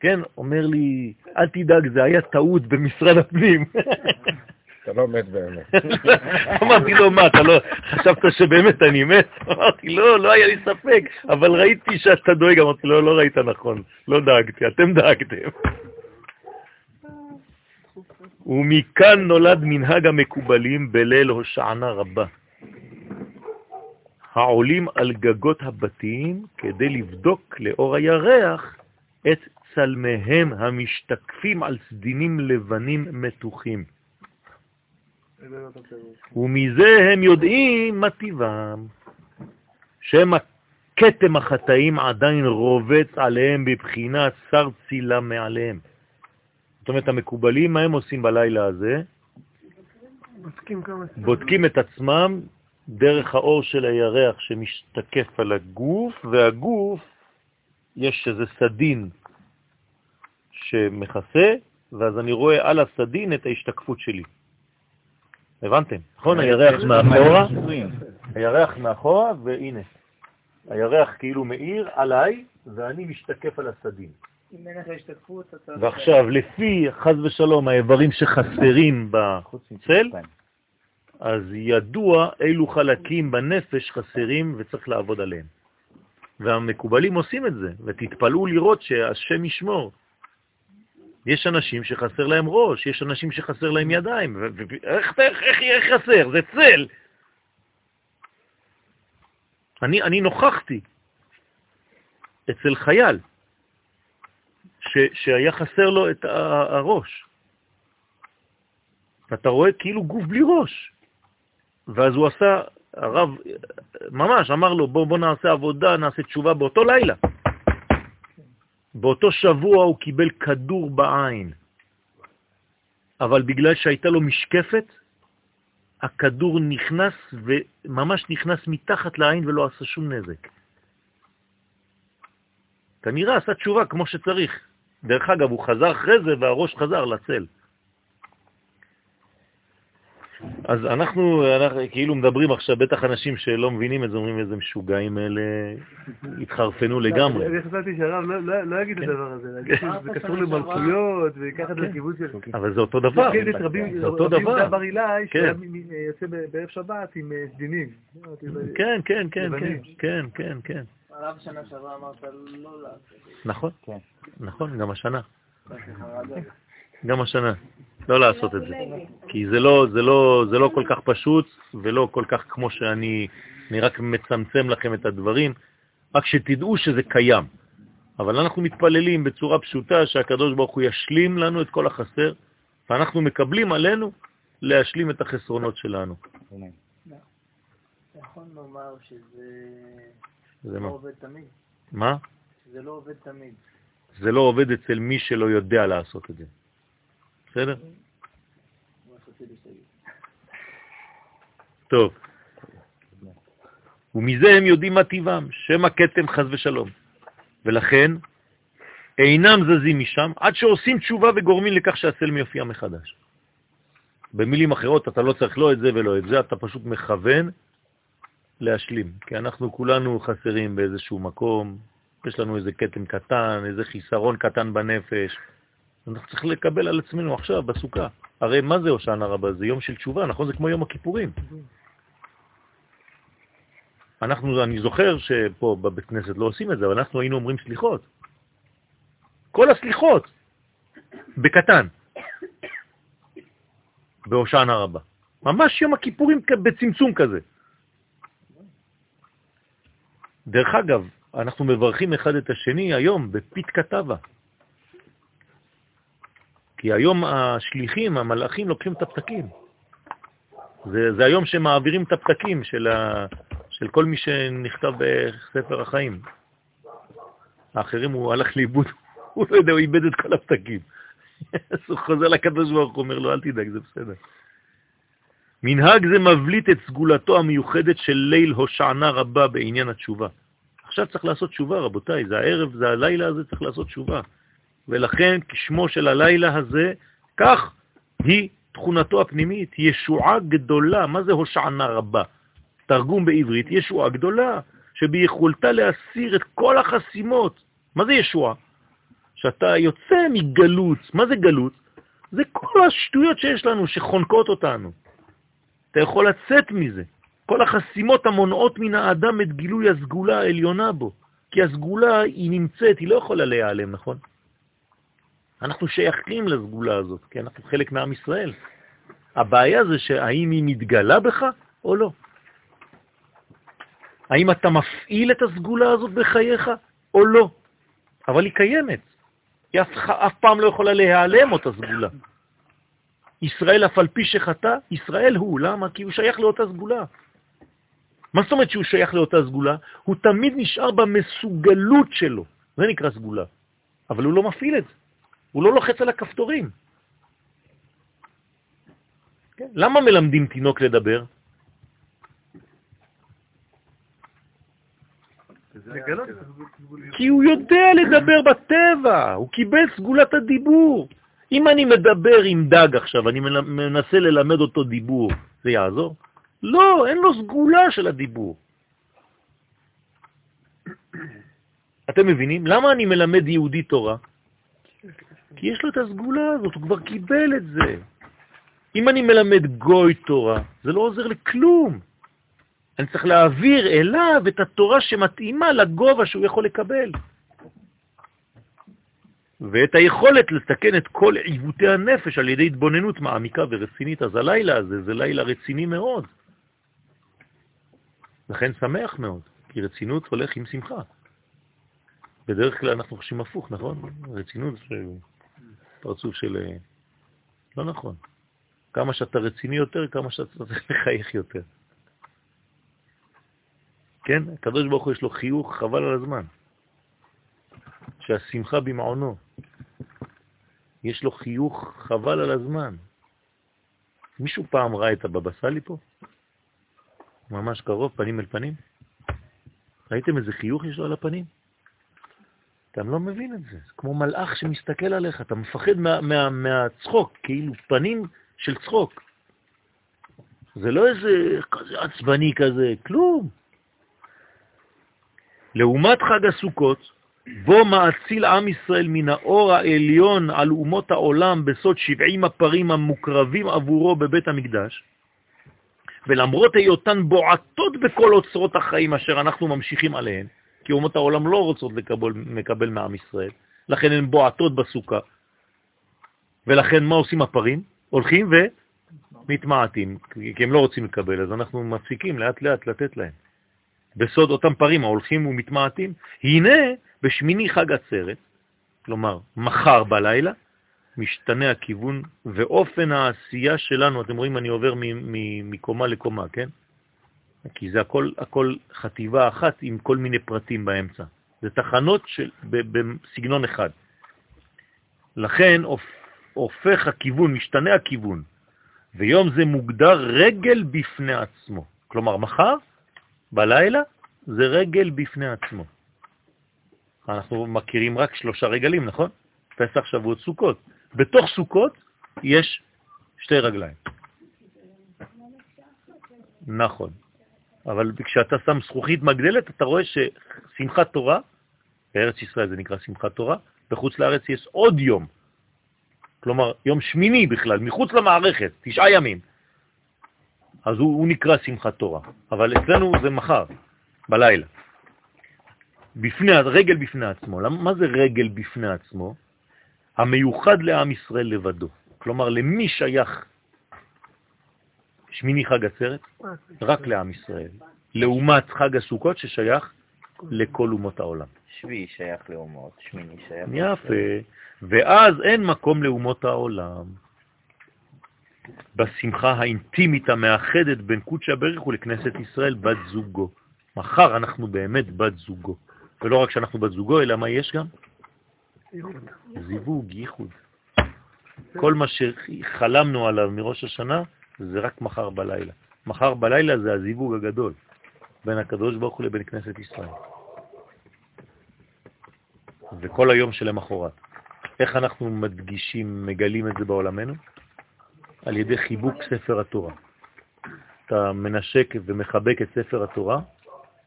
כן, אומר לי, אל תדאג, זה היה טעות במשרד הפנים. <laughs> אתה לא מת באמת. <laughs> אמרתי לו, מה, אתה לא, חשבת שבאמת אני מת? <laughs> אמרתי, לא, לא היה לי ספק, אבל ראיתי שאתה דואג. אמרתי, לא, לא ראית נכון, לא דאגתי, אתם דאגתם. <laughs> ומכאן נולד מנהג המקובלים בליל הושענה רבה. העולים על גגות הבתים כדי לבדוק לאור הירח את צלמיהם המשתקפים על סדינים לבנים מתוחים. ומזה הם יודעים מה טבעם, שהם הכתם החטאים עדיין רובץ עליהם בבחינת שר צילה מעליהם. זאת אומרת, המקובלים, מה הם עושים בלילה הזה? בודקים. בודקים את עצמם דרך האור של הירח שמשתקף על הגוף, והגוף, יש איזה סדין שמכסה, ואז אני רואה על הסדין את ההשתקפות שלי. הבנתם? נכון? הירח מאחורה, הירח מאחורה, והנה. הירח כאילו מאיר עליי, ואני משתקף על אתה... ועכשיו, לפי, חז ושלום, האיברים שחסרים בצל, אז ידוע אילו חלקים בנפש חסרים וצריך לעבוד עליהם. והמקובלים עושים את זה, ותתפלאו לראות שהשם ישמור. יש אנשים שחסר להם ראש, יש אנשים שחסר להם ידיים, איך, איך, איך, איך חסר? זה צל. אני, אני נוכחתי אצל חייל ש, שהיה חסר לו את הראש. ואתה רואה כאילו גוף בלי ראש. ואז הוא עשה, הרב ממש אמר לו, בוא, בוא נעשה עבודה, נעשה תשובה באותו לילה. באותו שבוע הוא קיבל כדור בעין, אבל בגלל שהייתה לו משקפת, הכדור נכנס וממש נכנס מתחת לעין ולא עשה שום נזק. כנראה עשה תשובה כמו שצריך. דרך אגב, הוא חזר אחרי זה והראש חזר לצל. אז אנחנו, אנחנו כאילו מדברים עכשיו, בטח אנשים שלא מבינים את זה, אומרים איזה משוגעים אלה, התחרפנו לגמרי. אני חשבתי שהרב לא- לא לא יגיד את כן. הדבר הזה, <laughs> שזה קשור למלכויות, ויקח את זה לכיוון של... אבל זה אותו דבר. כן, רבי זה אותו רבי דבר. בר אילאי, כן. שהיה מ- מ- יוצא ב- בערב שבת עם אה, סדינים. כן, כן, כן, כן, לבנים. כן, כן, כן. הרב שנה שעברה אמרת לא לעשות. נכון, כן. נכון, גם השנה. גם השנה. לא לעשות את זה. כי זה לא, זה לא, זה לא כל כך פשוט ולא כל כך כמו שאני, אני רק מצמצם לכם את הדברים, רק שתדעו שזה קיים. אבל אנחנו מתפללים בצורה פשוטה שהקדוש ברוך הוא ישלים לנו את כל החסר, ואנחנו מקבלים עלינו להשלים את החסרונות שלנו. יכול לומר שזה זה לא? עובד תמיד. מה? שזה לא עובד תמיד. זה לא עובד אצל מי שלא יודע לעשות את זה. בסדר? טוב. ומזה הם יודעים מה טבעם, שם הכתם חז ושלום. ולכן אינם זזים משם עד שעושים תשובה וגורמים לכך שהצלם יופיע מחדש. במילים אחרות, אתה לא צריך לא את זה ולא את זה, אתה פשוט מכוון להשלים, כי אנחנו כולנו חסרים באיזשהו מקום, יש לנו איזה קטם קטן, איזה חיסרון קטן בנפש. אנחנו צריכים לקבל על עצמנו עכשיו, בסוכה. הרי מה זה הושענא רבה? זה יום של תשובה, נכון? זה כמו יום הכיפורים. אנחנו, אני זוכר שפה בבית כנסת לא עושים את זה, אבל אנחנו היינו אומרים סליחות. כל הסליחות, בקטן, בהושענא רבה. ממש יום הכיפורים בצמצום כזה. דרך אגב, אנחנו מברכים אחד את השני היום בפית כתבה. כי היום השליחים, המלאכים, לוקחים את הפתקים. זה, זה היום שמעבירים את הפתקים של, ה, של כל מי שנכתב בספר החיים. האחרים הוא הלך לאיבוד, <laughs> הוא לא יודע, הוא איבד את כל הפתקים. <laughs> אז הוא חוזר לקדוש ברוך הוא אומר לו, אל תדאג, זה בסדר. מנהג זה מבליט את סגולתו המיוחדת של ליל הושענא רבה בעניין התשובה. עכשיו צריך לעשות תשובה, רבותיי, זה הערב, זה הלילה הזה, צריך לעשות תשובה. ולכן כשמו של הלילה הזה, כך היא תכונתו הפנימית, ישועה גדולה. מה זה הושענא רבה? תרגום בעברית, ישועה גדולה, שביכולתה להסיר את כל החסימות. מה זה ישועה? שאתה יוצא מגלות. מה זה גלות? זה כל השטויות שיש לנו, שחונקות אותנו. אתה יכול לצאת מזה. כל החסימות המונעות מן האדם את גילוי הסגולה העליונה בו. כי הסגולה היא נמצאת, היא לא יכולה להיעלם, נכון? אנחנו שייכים לסגולה הזאת, כי אנחנו חלק מעם ישראל. הבעיה זה שהאם היא מתגלה בך או לא. האם אתה מפעיל את הסגולה הזאת בחייך או לא. אבל היא קיימת. היא אף, אף פעם לא יכולה להיעלם אותה סגולה. ישראל אף על פי שחטא, ישראל הוא. למה? כי הוא שייך לאותה סגולה. מה זאת אומרת שהוא שייך לאותה סגולה? הוא תמיד נשאר במסוגלות שלו. זה נקרא סגולה. אבל הוא לא מפעיל את זה. הוא לא לוחץ על הכפתורים. כן? למה מלמדים תינוק לדבר? כי הוא יודע לדבר בטבע, הוא קיבל סגולת הדיבור. אם אני מדבר עם דג עכשיו, אני מנסה ללמד אותו דיבור, זה יעזור? לא, אין לו סגולה של הדיבור. אתם מבינים? למה אני מלמד יהודי תורה? כי יש לו את הסגולה הזאת, הוא כבר קיבל את זה. אם אני מלמד גוי תורה, זה לא עוזר לכלום. אני צריך להעביר אליו את התורה שמתאימה לגובה שהוא יכול לקבל. ואת היכולת לתקן את כל עיוותי הנפש על ידי התבוננות מעמיקה ורצינית. אז הלילה הזה זה לילה רציני מאוד. לכן שמח מאוד, כי רצינות הולך עם שמחה. בדרך כלל אנחנו חושבים הפוך, נכון? רצינות זה פרצוף של... אה, לא נכון. כמה שאתה רציני יותר, כמה שאתה צריך לחייך יותר. כן? הקדוש ברוך הוא יש לו חיוך חבל על הזמן. שהשמחה במעונו. יש לו חיוך חבל על הזמן. מישהו פעם ראה את הבבא סאלי פה? ממש קרוב, פנים אל פנים? ראיתם איזה חיוך יש לו על הפנים? אתה לא מבין את זה. זה כמו מלאך שמסתכל עליך, אתה מפחד מה, מה, מהצחוק, כאילו פנים של צחוק. זה לא איזה כזה עצבני כזה, כלום. לעומת חג הסוכות, בו מאציל עם ישראל מן האור העליון על אומות העולם בסוד שבעים הפרים המוקרבים עבורו בבית המקדש, ולמרות היותן בועטות בכל אוצרות החיים אשר אנחנו ממשיכים עליהן, כי אומות העולם לא רוצות לקבל, מקבל מעם ישראל, לכן הן בועטות בסוכה. ולכן מה עושים הפרים? הולכים ומתמעטים, כי הם לא רוצים לקבל, אז אנחנו מפסיקים לאט לאט לתת להם. בסוד אותם פרים ההולכים ומתמעטים, הנה בשמיני חג עצרת, כלומר מחר בלילה, משתנה הכיוון ואופן העשייה שלנו, אתם רואים, אני עובר מקומה לקומה, כן? כי זה הכל, הכל חטיבה אחת עם כל מיני פרטים באמצע. זה תחנות של, בסגנון אחד. לכן הופך הכיוון, משתנה הכיוון, ויום זה מוגדר רגל בפני עצמו. כלומר, מחר, בלילה, זה רגל בפני עצמו. אנחנו מכירים רק שלושה רגלים, נכון? פסח, שבועות, סוכות. בתוך סוכות יש שתי רגליים. נכון. אבל כשאתה שם זכוכית מגדלת, אתה רואה ששמחת תורה, בארץ ישראל זה נקרא שמחת תורה, בחוץ לארץ יש עוד יום. כלומר, יום שמיני בכלל, מחוץ למערכת, תשעה ימים. אז הוא, הוא נקרא שמחת תורה, אבל אצלנו זה מחר, בלילה. בפני, רגל בפני עצמו. מה זה רגל בפני עצמו? המיוחד לעם ישראל לבדו. כלומר, למי שייך שמיני חג עצרת? רק לעם ישראל. לעומת חג הסוכות ששייך לכל אומות העולם. שביעי שייך לאומות, שמיני שייך... יפה. ואז אין מקום לאומות העולם. בשמחה האינטימית המאחדת בין קודשא בריך ולכנסת ישראל, בת זוגו. מחר אנחנו באמת בת זוגו. ולא רק שאנחנו בת זוגו, אלא מה יש גם? זיווג, ייחוד. כל מה שחלמנו עליו מראש השנה, זה רק מחר בלילה. מחר בלילה זה הזיווג הגדול בין הקדוש ברוך הוא לבין כנסת ישראל. וכל היום שלמחרת. איך אנחנו מדגישים, מגלים את זה בעולמנו? על ידי חיבוק ספר התורה. אתה מנשק ומחבק את ספר התורה,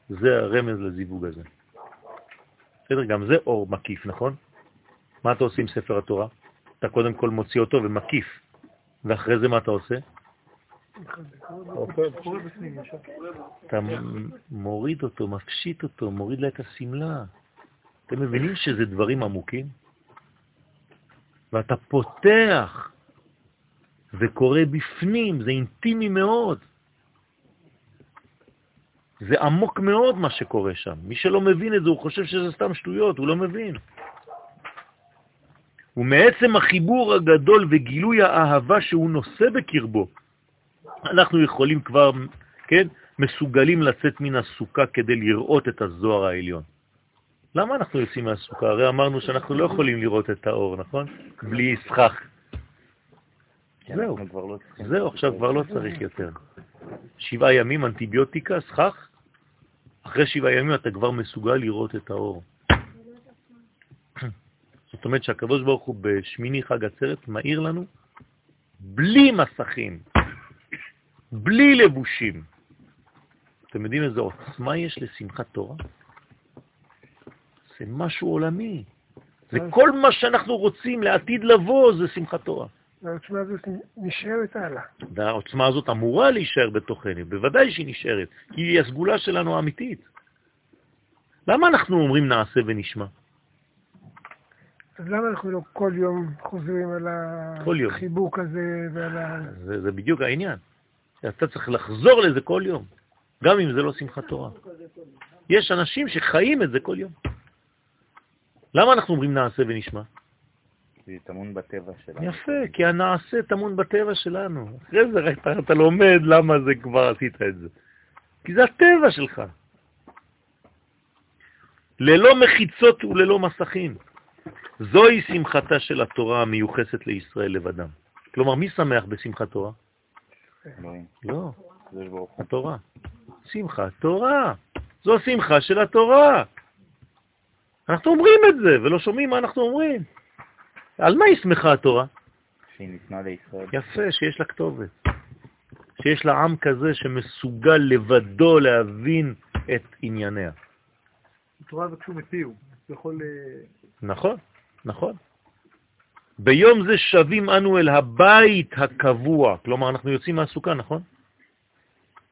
זה הרמז לזיווג הזה. בסדר, גם זה אור מקיף, נכון? מה אתה עושה עם ספר התורה? אתה קודם כל מוציא אותו ומקיף, ואחרי זה מה אתה עושה? אתה מוריד אותו, מפשיט אותו, מוריד לה את הסמלה. אתם מבינים שזה דברים עמוקים? ואתה פותח, זה קורה בפנים, זה אינטימי מאוד. זה עמוק מאוד מה שקורה שם. מי שלא מבין את זה, הוא חושב שזה סתם שטויות, הוא לא מבין. ומעצם החיבור הגדול וגילוי האהבה שהוא נושא בקרבו, אנחנו יכולים כבר, כן, מסוגלים לצאת מן הסוכה כדי לראות את הזוהר העליון. למה אנחנו יוצאים מהסוכה? הרי אמרנו שאנחנו לא יכולים לראות את האור, נכון? בלי סכך. זהו, לא זהו, עכשיו כבר לא צריך יותר. שבעה ימים אנטיביוטיקה, סכך, אחרי שבעה ימים אתה כבר מסוגל לראות את האור. <clears throat> זאת אומרת הוא בשמיני חג עצרת מאיר לנו בלי מסכים, בלי לבושים. אתם יודעים איזה עוצמה יש לשמחת תורה? זה משהו עולמי. זה כל מה שאנחנו רוצים לעתיד לבוא, זה שמחת תורה. והעוצמה הזאת נשארת הלאה. והעוצמה הזאת אמורה להישאר בתוכנו, בוודאי שהיא נשארת, כי היא הסגולה שלנו האמיתית. למה אנחנו אומרים נעשה ונשמע? אז למה אנחנו לא כל יום חוזרים על. החיבוק הזה ועל ה... זה, זה בדיוק העניין. אתה צריך לחזור לזה כל יום, גם אם זה לא שמחת תורה. יש אנשים שחיים את זה כל יום. למה אנחנו אומרים נעשה ונשמע? זה טמון בטבע שלנו. יפה, כי הנעשה טמון בטבע שלנו. אחרי זה ראית, אתה לומד למה זה כבר עשית את זה. כי זה הטבע שלך. ללא מחיצות וללא מסכים. זוהי שמחתה של התורה המיוחסת לישראל לבדם. כלומר, מי שמח בשמחת תורה? לא. התורה. שמחת תורה. זו שמחה של התורה. אנחנו אומרים את זה, ולא שומעים מה אנחנו אומרים. על מה היא שמחה התורה? שהיא ניתנה לישראל. יפה, שיש לה כתובת. שיש לה עם כזה שמסוגל לבדו להבין את ענייניה. תורה וכשהוא מפיהו. הוא יכול... אה, נכון, נכון. ביום זה שבים אנו אל הבית הקבוע. כלומר, אנחנו יוצאים מהסוכה, נכון?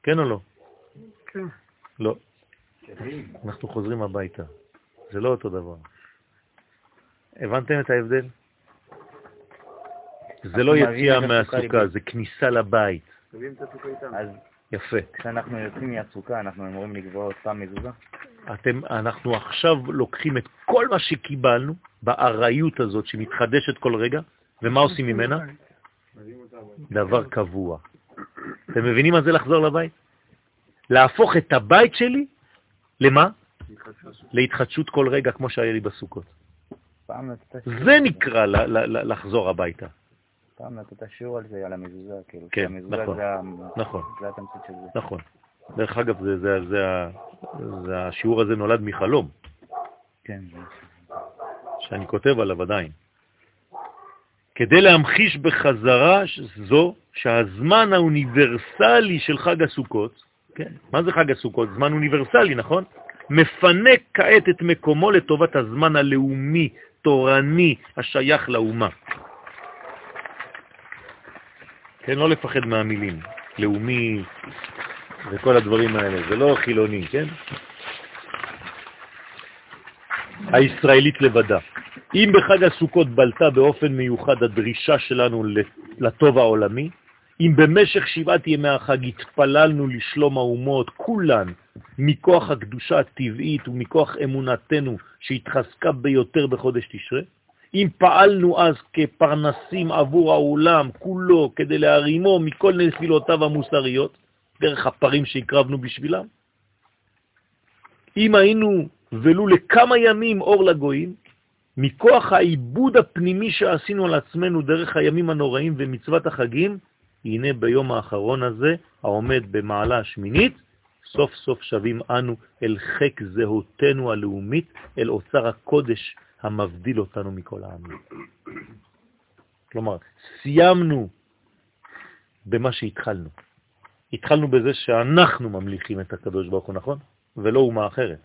כן או לא? כן. לא. אנחנו חוזרים הביתה. זה לא אותו דבר. הבנתם את ההבדל? זה לא יציאה מהסוכה. זה כניסה לבית. אז יפה. כשאנחנו יוצאים מהסוכה, אנחנו אמורים לקבוע עוד פעם מזוזה? אתם, אנחנו עכשיו לוקחים את כל מה שקיבלנו בארעיות הזאת שמתחדשת כל רגע, ומה עושים ממנה? דבר קבוע. אתם מבינים מה זה לחזור לבית? להפוך את הבית שלי, למה? להתחדשות כל רגע, כמו שהיה לי בסוכות. זה נקרא לחזור הביתה. פעם נתת שיעור על זה, על המזוזה, כאילו. כן, נכון, זה נכון. זה התמצית של זה. נכון. דרך אגב, זה, זה, זה, ה- זה, השיעור הזה נולד מחלום, כן. שאני כותב עליו עדיין. כדי להמחיש בחזרה זו שהזמן האוניברסלי של חג הסוכות, כן, מה זה חג הסוכות? זמן אוניברסלי, נכון? מפנה כעת את מקומו לטובת הזמן הלאומי, תורני, השייך לאומה. כן, לא לפחד מהמילים, לאומי וכל הדברים האלה, זה לא חילוני, כן? הישראלית לבדה. אם בחג הסוכות בלטה באופן מיוחד הדרישה שלנו לטוב העולמי, אם במשך שבעת ימי החג התפללנו לשלום האומות, כולן, מכוח הקדושה הטבעית ומכוח אמונתנו שהתחזקה ביותר בחודש תשרה, אם פעלנו אז כפרנסים עבור העולם כולו כדי להרימו מכל נפילותיו המוסריות, דרך הפרים שהקרבנו בשבילם, אם היינו ולו לכמה ימים אור לגויים, מכוח העיבוד הפנימי שעשינו על עצמנו דרך הימים הנוראים ומצוות החגים, הנה ביום האחרון הזה, העומד במעלה השמינית, סוף סוף שווים אנו אל חק זהותנו הלאומית, אל אוצר הקודש המבדיל אותנו מכל העמים. כלומר, סיימנו במה שהתחלנו. התחלנו בזה שאנחנו ממליכים את הקדוש ברוך הוא, נכון? ולא אומה אחרת.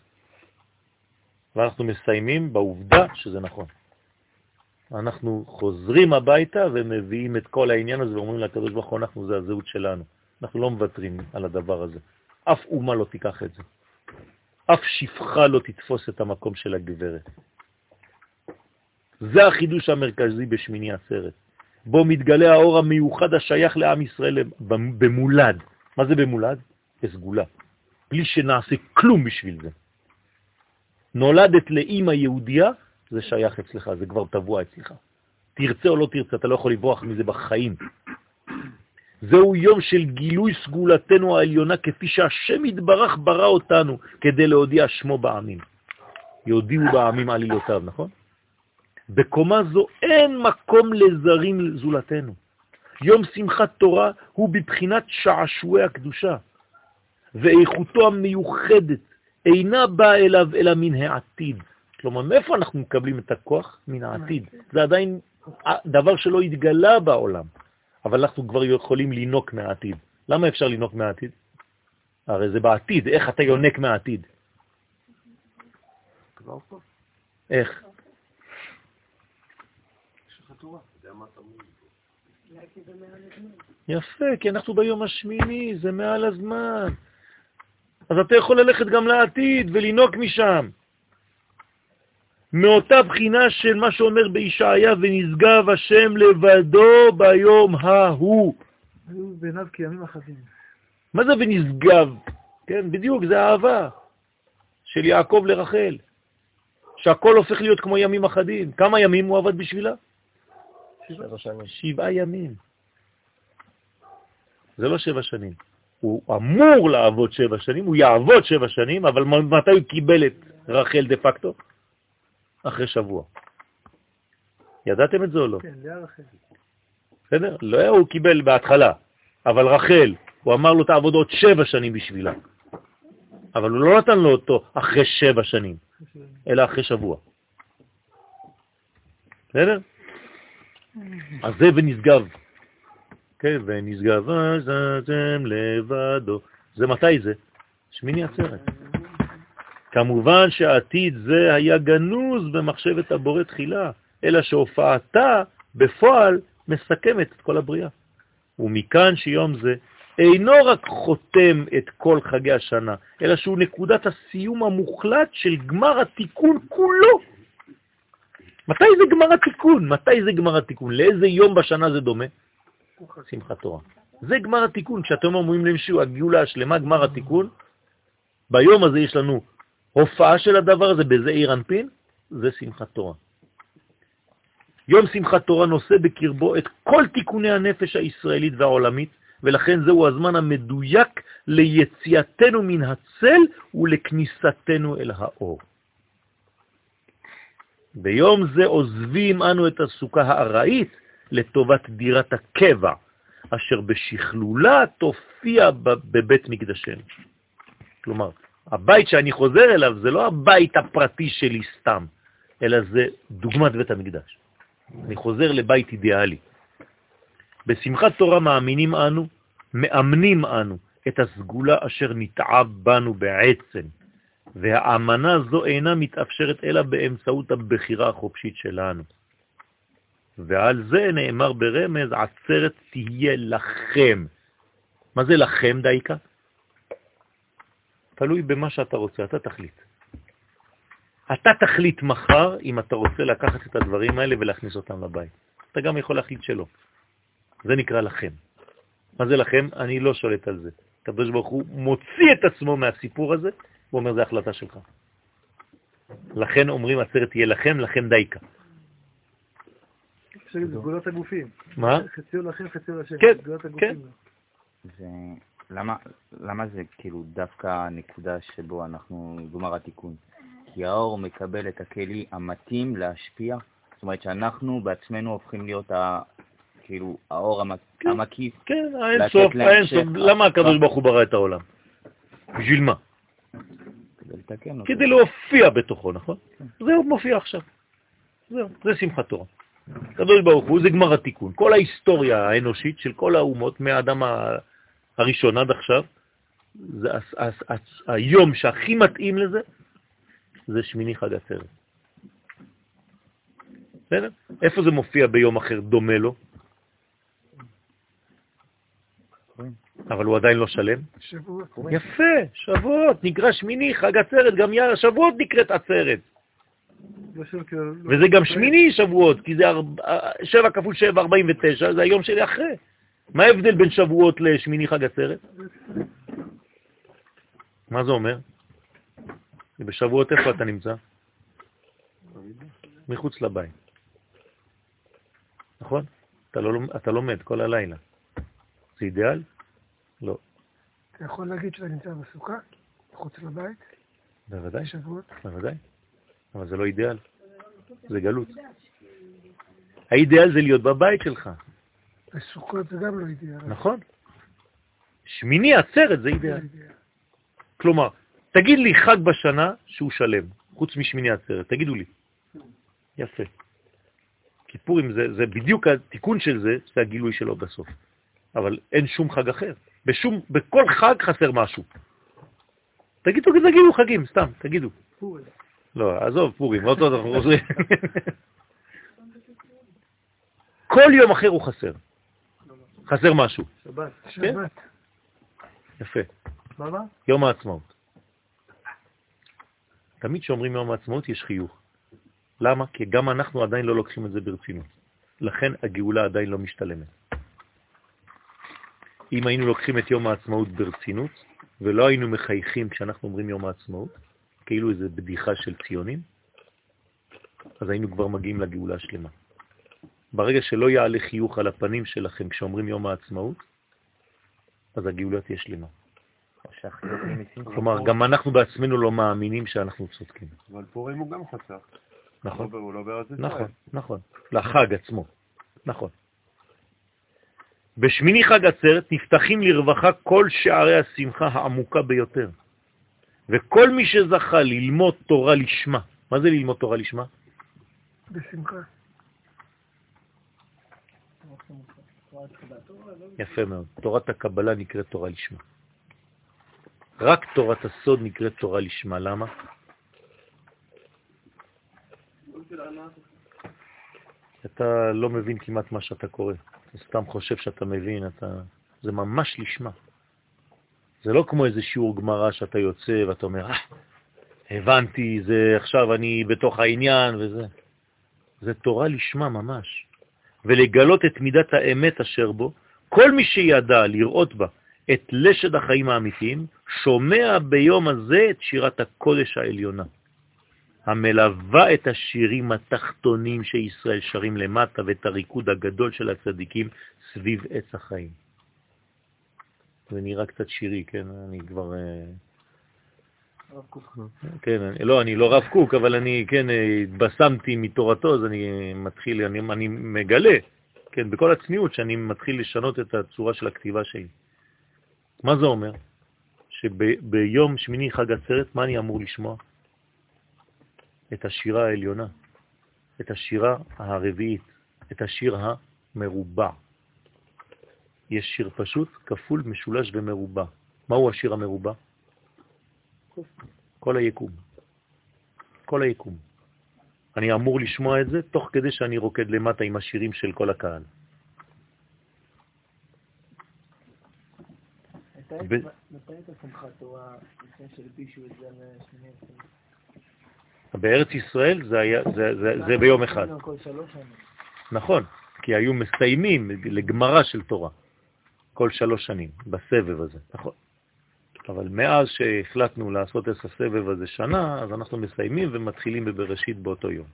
ואנחנו מסיימים בעובדה שזה נכון. אנחנו חוזרים הביתה ומביאים את כל העניין הזה ואומרים לקדוש ברוך הוא, אנחנו זה הזהות שלנו. אנחנו לא מוותרים על הדבר הזה. אף אומה לא תיקח את זה. אף שפחה לא תתפוס את המקום של הגברת. זה החידוש המרכזי בשמיני עצרת, בו מתגלה האור המיוחד השייך לעם ישראל במולד. מה זה במולד? בסגולה. בלי שנעשה כלום בשביל זה. נולדת לאימא יהודייה, זה שייך אצלך, זה כבר טבוע אצלך. תרצה או לא תרצה, אתה לא יכול לברוח מזה בחיים. זהו יום של גילוי סגולתנו העליונה, כפי שהשם יתברך ברא אותנו כדי להודיע שמו בעמים. יודיעו בעמים עלילותיו, נכון? בקומה זו אין מקום לזרים זולתנו. יום שמחת תורה הוא בבחינת שעשועי הקדושה, ואיכותו המיוחדת אינה באה אליו אלא מן העתיד. כלומר, מאיפה אנחנו מקבלים את הכוח? מן העתיד. זה עדיין דבר שלא התגלה בעולם, אבל אנחנו כבר יכולים לינוק מהעתיד. למה אפשר לינוק מהעתיד? הרי זה בעתיד, איך אתה יונק מהעתיד? איך? יפה, כי אנחנו ביום השמיני, זה מעל הזמן. אז אתה יכול ללכת גם לעתיד ולנהוג משם. מאותה בחינה של מה שאומר בישעיה, ונשגב השם לבדו ביום ההוא. היו בעיניו כימים אחדים. מה זה ונשגב? כן, בדיוק, זה אהבה של יעקב לרחל, שהכל הופך להיות כמו ימים אחדים. כמה ימים הוא עבד בשבילה? שבע שנים. שבעה ימים. זה לא שבע שנים. הוא אמור לעבוד שבע שנים, הוא יעבוד שבע שנים, אבל מתי הוא קיבל את רחל דה פקטו? אחרי שבוע. ידעתם את זה או לא? כן, לאה רחל. בסדר? לא הוא קיבל בהתחלה, אבל רחל, הוא אמר לו תעבוד עוד שבע שנים בשבילה. אבל הוא לא נתן לו אותו אחרי שבע שנים, אלא אחרי שבוע. בסדר? זה ונשגב. כן, ונשגב עזתם לבדו. זה מתי זה? שמיני עצרת. כמובן שהעתיד זה היה גנוז במחשבת הבורא תחילה, אלא שהופעתה בפועל מסכמת את כל הבריאה. ומכאן שיום זה אינו רק חותם את כל חגי השנה, אלא שהוא נקודת הסיום המוחלט של גמר התיקון כולו. מתי זה גמר התיקון? מתי זה גמר התיקון? לאיזה יום בשנה זה דומה? שמחת תורה. זה גמר התיקון. כשאתם אומרים למישהו, הגאולה השלמה, גמר התיקון, ביום הזה יש לנו הופעה של הדבר הזה בזעיר אנפין, זה שמחת תורה. יום שמחת תורה נושא בקרבו את כל תיקוני הנפש הישראלית והעולמית, ולכן זהו הזמן המדויק ליציאתנו מן הצל ולכניסתנו אל האור. ביום זה עוזבים אנו את הסוכה הארעית לטובת דירת הקבע, אשר בשכלולה תופיע בבית מקדשנו. כלומר, הבית שאני חוזר אליו זה לא הבית הפרטי שלי סתם, אלא זה דוגמת בית המקדש. אני חוזר לבית אידיאלי. בשמחת תורה מאמינים אנו, מאמנים אנו את הסגולה אשר נתעב בנו בעצם, והאמנה זו אינה מתאפשרת אלא באמצעות הבחירה החופשית שלנו. ועל זה נאמר ברמז, עצרת תהיה לכם. מה זה לכם, דייקה? תלוי במה שאתה רוצה, אתה תחליט. אתה תחליט מחר אם אתה רוצה לקחת את הדברים האלה ולהכניס אותם לבית. אתה גם יכול להחליט שלא. זה נקרא לכם. מה זה לכם? אני לא שולט על זה. הקדוש הוא מוציא את עצמו מהסיפור הזה, הוא אומר, זה החלטה שלך. לכן אומרים, עצרת תהיה לכם, לכם דייקה. סגולות הגופים. מה? חציו לכם, חציו לשם. כן, כן. למה, למה זה כאילו דווקא הנקודה שבו אנחנו גמר התיקון? כי האור מקבל את הכלי המתאים להשפיע, זאת אומרת שאנחנו בעצמנו הופכים להיות ה, כאילו האור המק, כן. המקיף. כן, האינסוף, האינסוף. למה הקדוש ברוך הוא ברא את העולם? בשביל מה? לתקן אותו. כדי להופיע בתוכו, נכון? זהו, מופיע עכשיו. זהו, זה שמחת תורה. הקדוש ברוך הוא זה גמר התיקון. כל ההיסטוריה האנושית של כל האומות, מהאדם הראשון עד עכשיו, זה היום שהכי מתאים לזה, זה שמיני חג עצרת. בסדר? איפה זה מופיע ביום אחר דומה לו? אבל הוא עדיין לא שלם. שבועות. יפה, שבועות, נקרא שמיני, חג עצרת, גם יאללה, שבועות נקראת עצרת. לא כאילו... וזה גם שמיני שבועות, כי זה ארבע- שבע כפול שבע, 49, זה היום שלי אחרי. מה ההבדל בין שבועות לשמיני חג עצרת? מה זה אומר? בשבועות איפה אתה נמצא? מחוץ לבית. נכון? אתה, לא, אתה לומד כל הלילה. זה אידיאל? אתה יכול להגיד שאתה נמצא בסוכה, מחוץ לבית, בוודאי. בוודאי. אבל זה לא אידיאל, זה גלות. האידיאל זה להיות בבית שלך, בסוכות זה גם לא אידיאל. נכון? שמיני עצרת זה אידיאל. אידיאל. כלומר, תגיד לי חג בשנה שהוא שלם, חוץ משמיני עצרת, תגידו לי. יפה. כיפורים זה, זה בדיוק התיקון של זה, זה הגילוי שלו בסוף. אבל אין שום חג אחר. בשום, בכל חג חסר משהו. תגידו, תגידו חגים, סתם, תגידו. פורים. לא, עזוב, פורים, עוד עוד אנחנו חוזרים. <laughs> כל יום אחר הוא חסר. חסר משהו. שבת. שבת. יפה. מה? יום העצמאות. תמיד כשאומרים יום העצמאות יש חיוך. למה? כי גם אנחנו עדיין לא לוקחים את זה ברצינות. לכן הגאולה עדיין לא משתלמת. אם היינו לוקחים את יום העצמאות ברצינות, ולא היינו מחייכים כשאנחנו אומרים יום העצמאות, כאילו איזו בדיחה של ציונים, אז היינו כבר מגיעים לגאולה השלמה. ברגע שלא יעלה חיוך על הפנים שלכם כשאומרים יום העצמאות, אז הגאולה תהיה שלמה. כלומר, גם אנחנו בעצמנו לא מאמינים שאנחנו צודקים. אבל פורים הוא גם חסך. נכון, הוא לא בארץ ישראל. נכון, נכון. לחג עצמו, נכון. בשמיני חג עצרת נפתחים לרווחה כל שערי השמחה העמוקה ביותר. וכל מי שזכה ללמוד תורה לשמה, מה זה ללמוד תורה לשמה? בשמחה. יפה מאוד. תורת הקבלה נקראת תורה לשמה. רק תורת הסוד נקראת תורה לשמה. למה? אתה לא מבין כמעט מה שאתה קורא. סתם חושב שאתה מבין, אתה... זה ממש לשמה. זה לא כמו איזה שיעור גמרא שאתה יוצא ואתה אומר, אה, הבנתי, זה עכשיו אני בתוך העניין וזה. זה תורה לשמה ממש. ולגלות את מידת האמת אשר בו, כל מי שידע לראות בה את לשד החיים האמיתיים, שומע ביום הזה את שירת הקודש העליונה, המלווה את השירים התחתונים שישראל שרים למטה ואת הריקוד הגדול של הצדיקים סביב עץ החיים. זה נראה קצת שירי, כן? אני כבר... אה, כן, לא, אני לא רב קוק, אבל אני, כן, אה, התבשמתי מתורתו, אז אני מתחיל, אני, אני מגלה, כן, בכל הצניעות, שאני מתחיל לשנות את הצורה של הכתיבה שלי. מה זה אומר? שביום שמיני חג עצרת, מה אני אמור לשמוע? את השירה העליונה, את השירה הרביעית, את השיר המרובע. יש שיר פשוט, כפול, משולש ומרובע. מהו השיר המרובע? כל היקום. כל היקום. אני אמור לשמוע את זה תוך כדי שאני רוקד למטה עם השירים של כל הקהל. מתי הייתה שמחת תורה לפני שהלבישו את זה עצמאות? בארץ ישראל זה, היה, זה, זה, זה ביום אחד. נכון, כי היו מסיימים לגמרה של תורה כל שלוש שנים, בסבב הזה, נכון. אבל מאז שהחלטנו לעשות את הסבב הזה שנה, אז אנחנו מסיימים ומתחילים בבראשית באותו יום.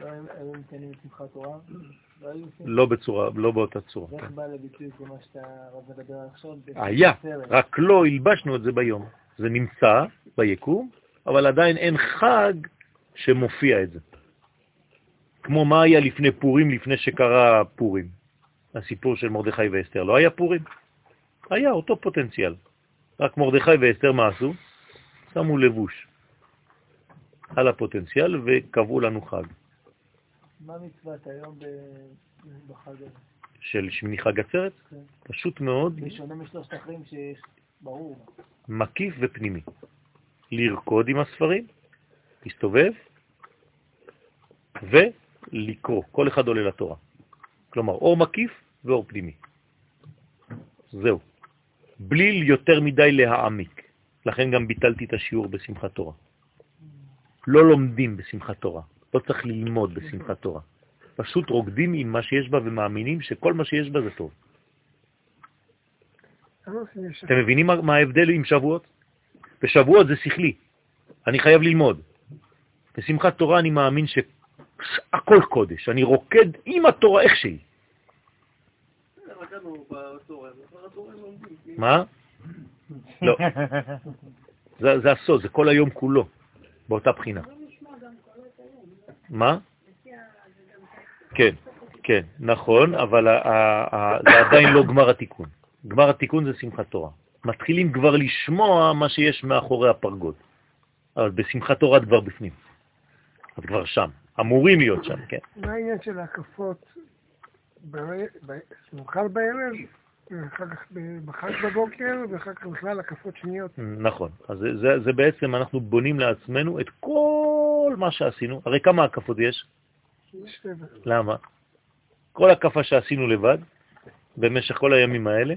לא? לא בצורה, לא באותה צורה. ואיך כן. בא לביטוי כל מה שאתה מדבר עכשיו? היה? רק לא הלבשנו את זה ביום. זה נמצא ביקום, אבל עדיין אין חג שמופיע את זה. כמו מה היה לפני פורים, לפני שקרה פורים. הסיפור של מרדכי ואסתר. לא היה פורים? היה אותו פוטנציאל. רק מרדכי ואסתר מה עשו? שמו לבוש על הפוטנציאל וקבעו לנו חג מה מצוות היום ב- בחג הזה? של שמיני חג עצרת. כן. פשוט מאוד, בשונה משלושת האחרים שיש, ברור. מקיף ופנימי. לרקוד עם הספרים, להסתובב ולקרוא. כל אחד עולה לתורה. כלומר, אור מקיף ואור פנימי. זהו. בלי יותר מדי להעמיק. לכן גם ביטלתי את השיעור בשמחת תורה. לא לומדים בשמחת תורה. לא צריך ללמוד בשמחת תורה. פשוט רוקדים עם מה שיש בה ומאמינים שכל מה שיש בה זה טוב. אתם מבינים מה ההבדל עם שבועות? בשבועות זה שכלי, אני חייב ללמוד. בשמחת תורה אני מאמין שהכל קודש, אני רוקד עם התורה איך שהיא. מה? לא, <laughs> זה, זה הסוד, זה כל היום כולו, באותה בחינה. מה? כן, כן, נכון, אבל זה עדיין לא גמר התיקון. גמר התיקון זה שמחת תורה. מתחילים כבר לשמוע מה שיש מאחורי הפרגוד. אבל בשמחת תורה את כבר בפנים. את כבר שם. אמורים להיות שם, כן. מה העניין של ההקפות שמאכל בערב, ואחר כך בחג בבוקר, ואחר כך בכלל הקפות שניות? נכון. אז זה, זה, זה בעצם, אנחנו בונים לעצמנו את כל מה שעשינו. הרי כמה הקפות יש? שבע. למה? כל הקפה שעשינו לבד, במשך כל הימים האלה.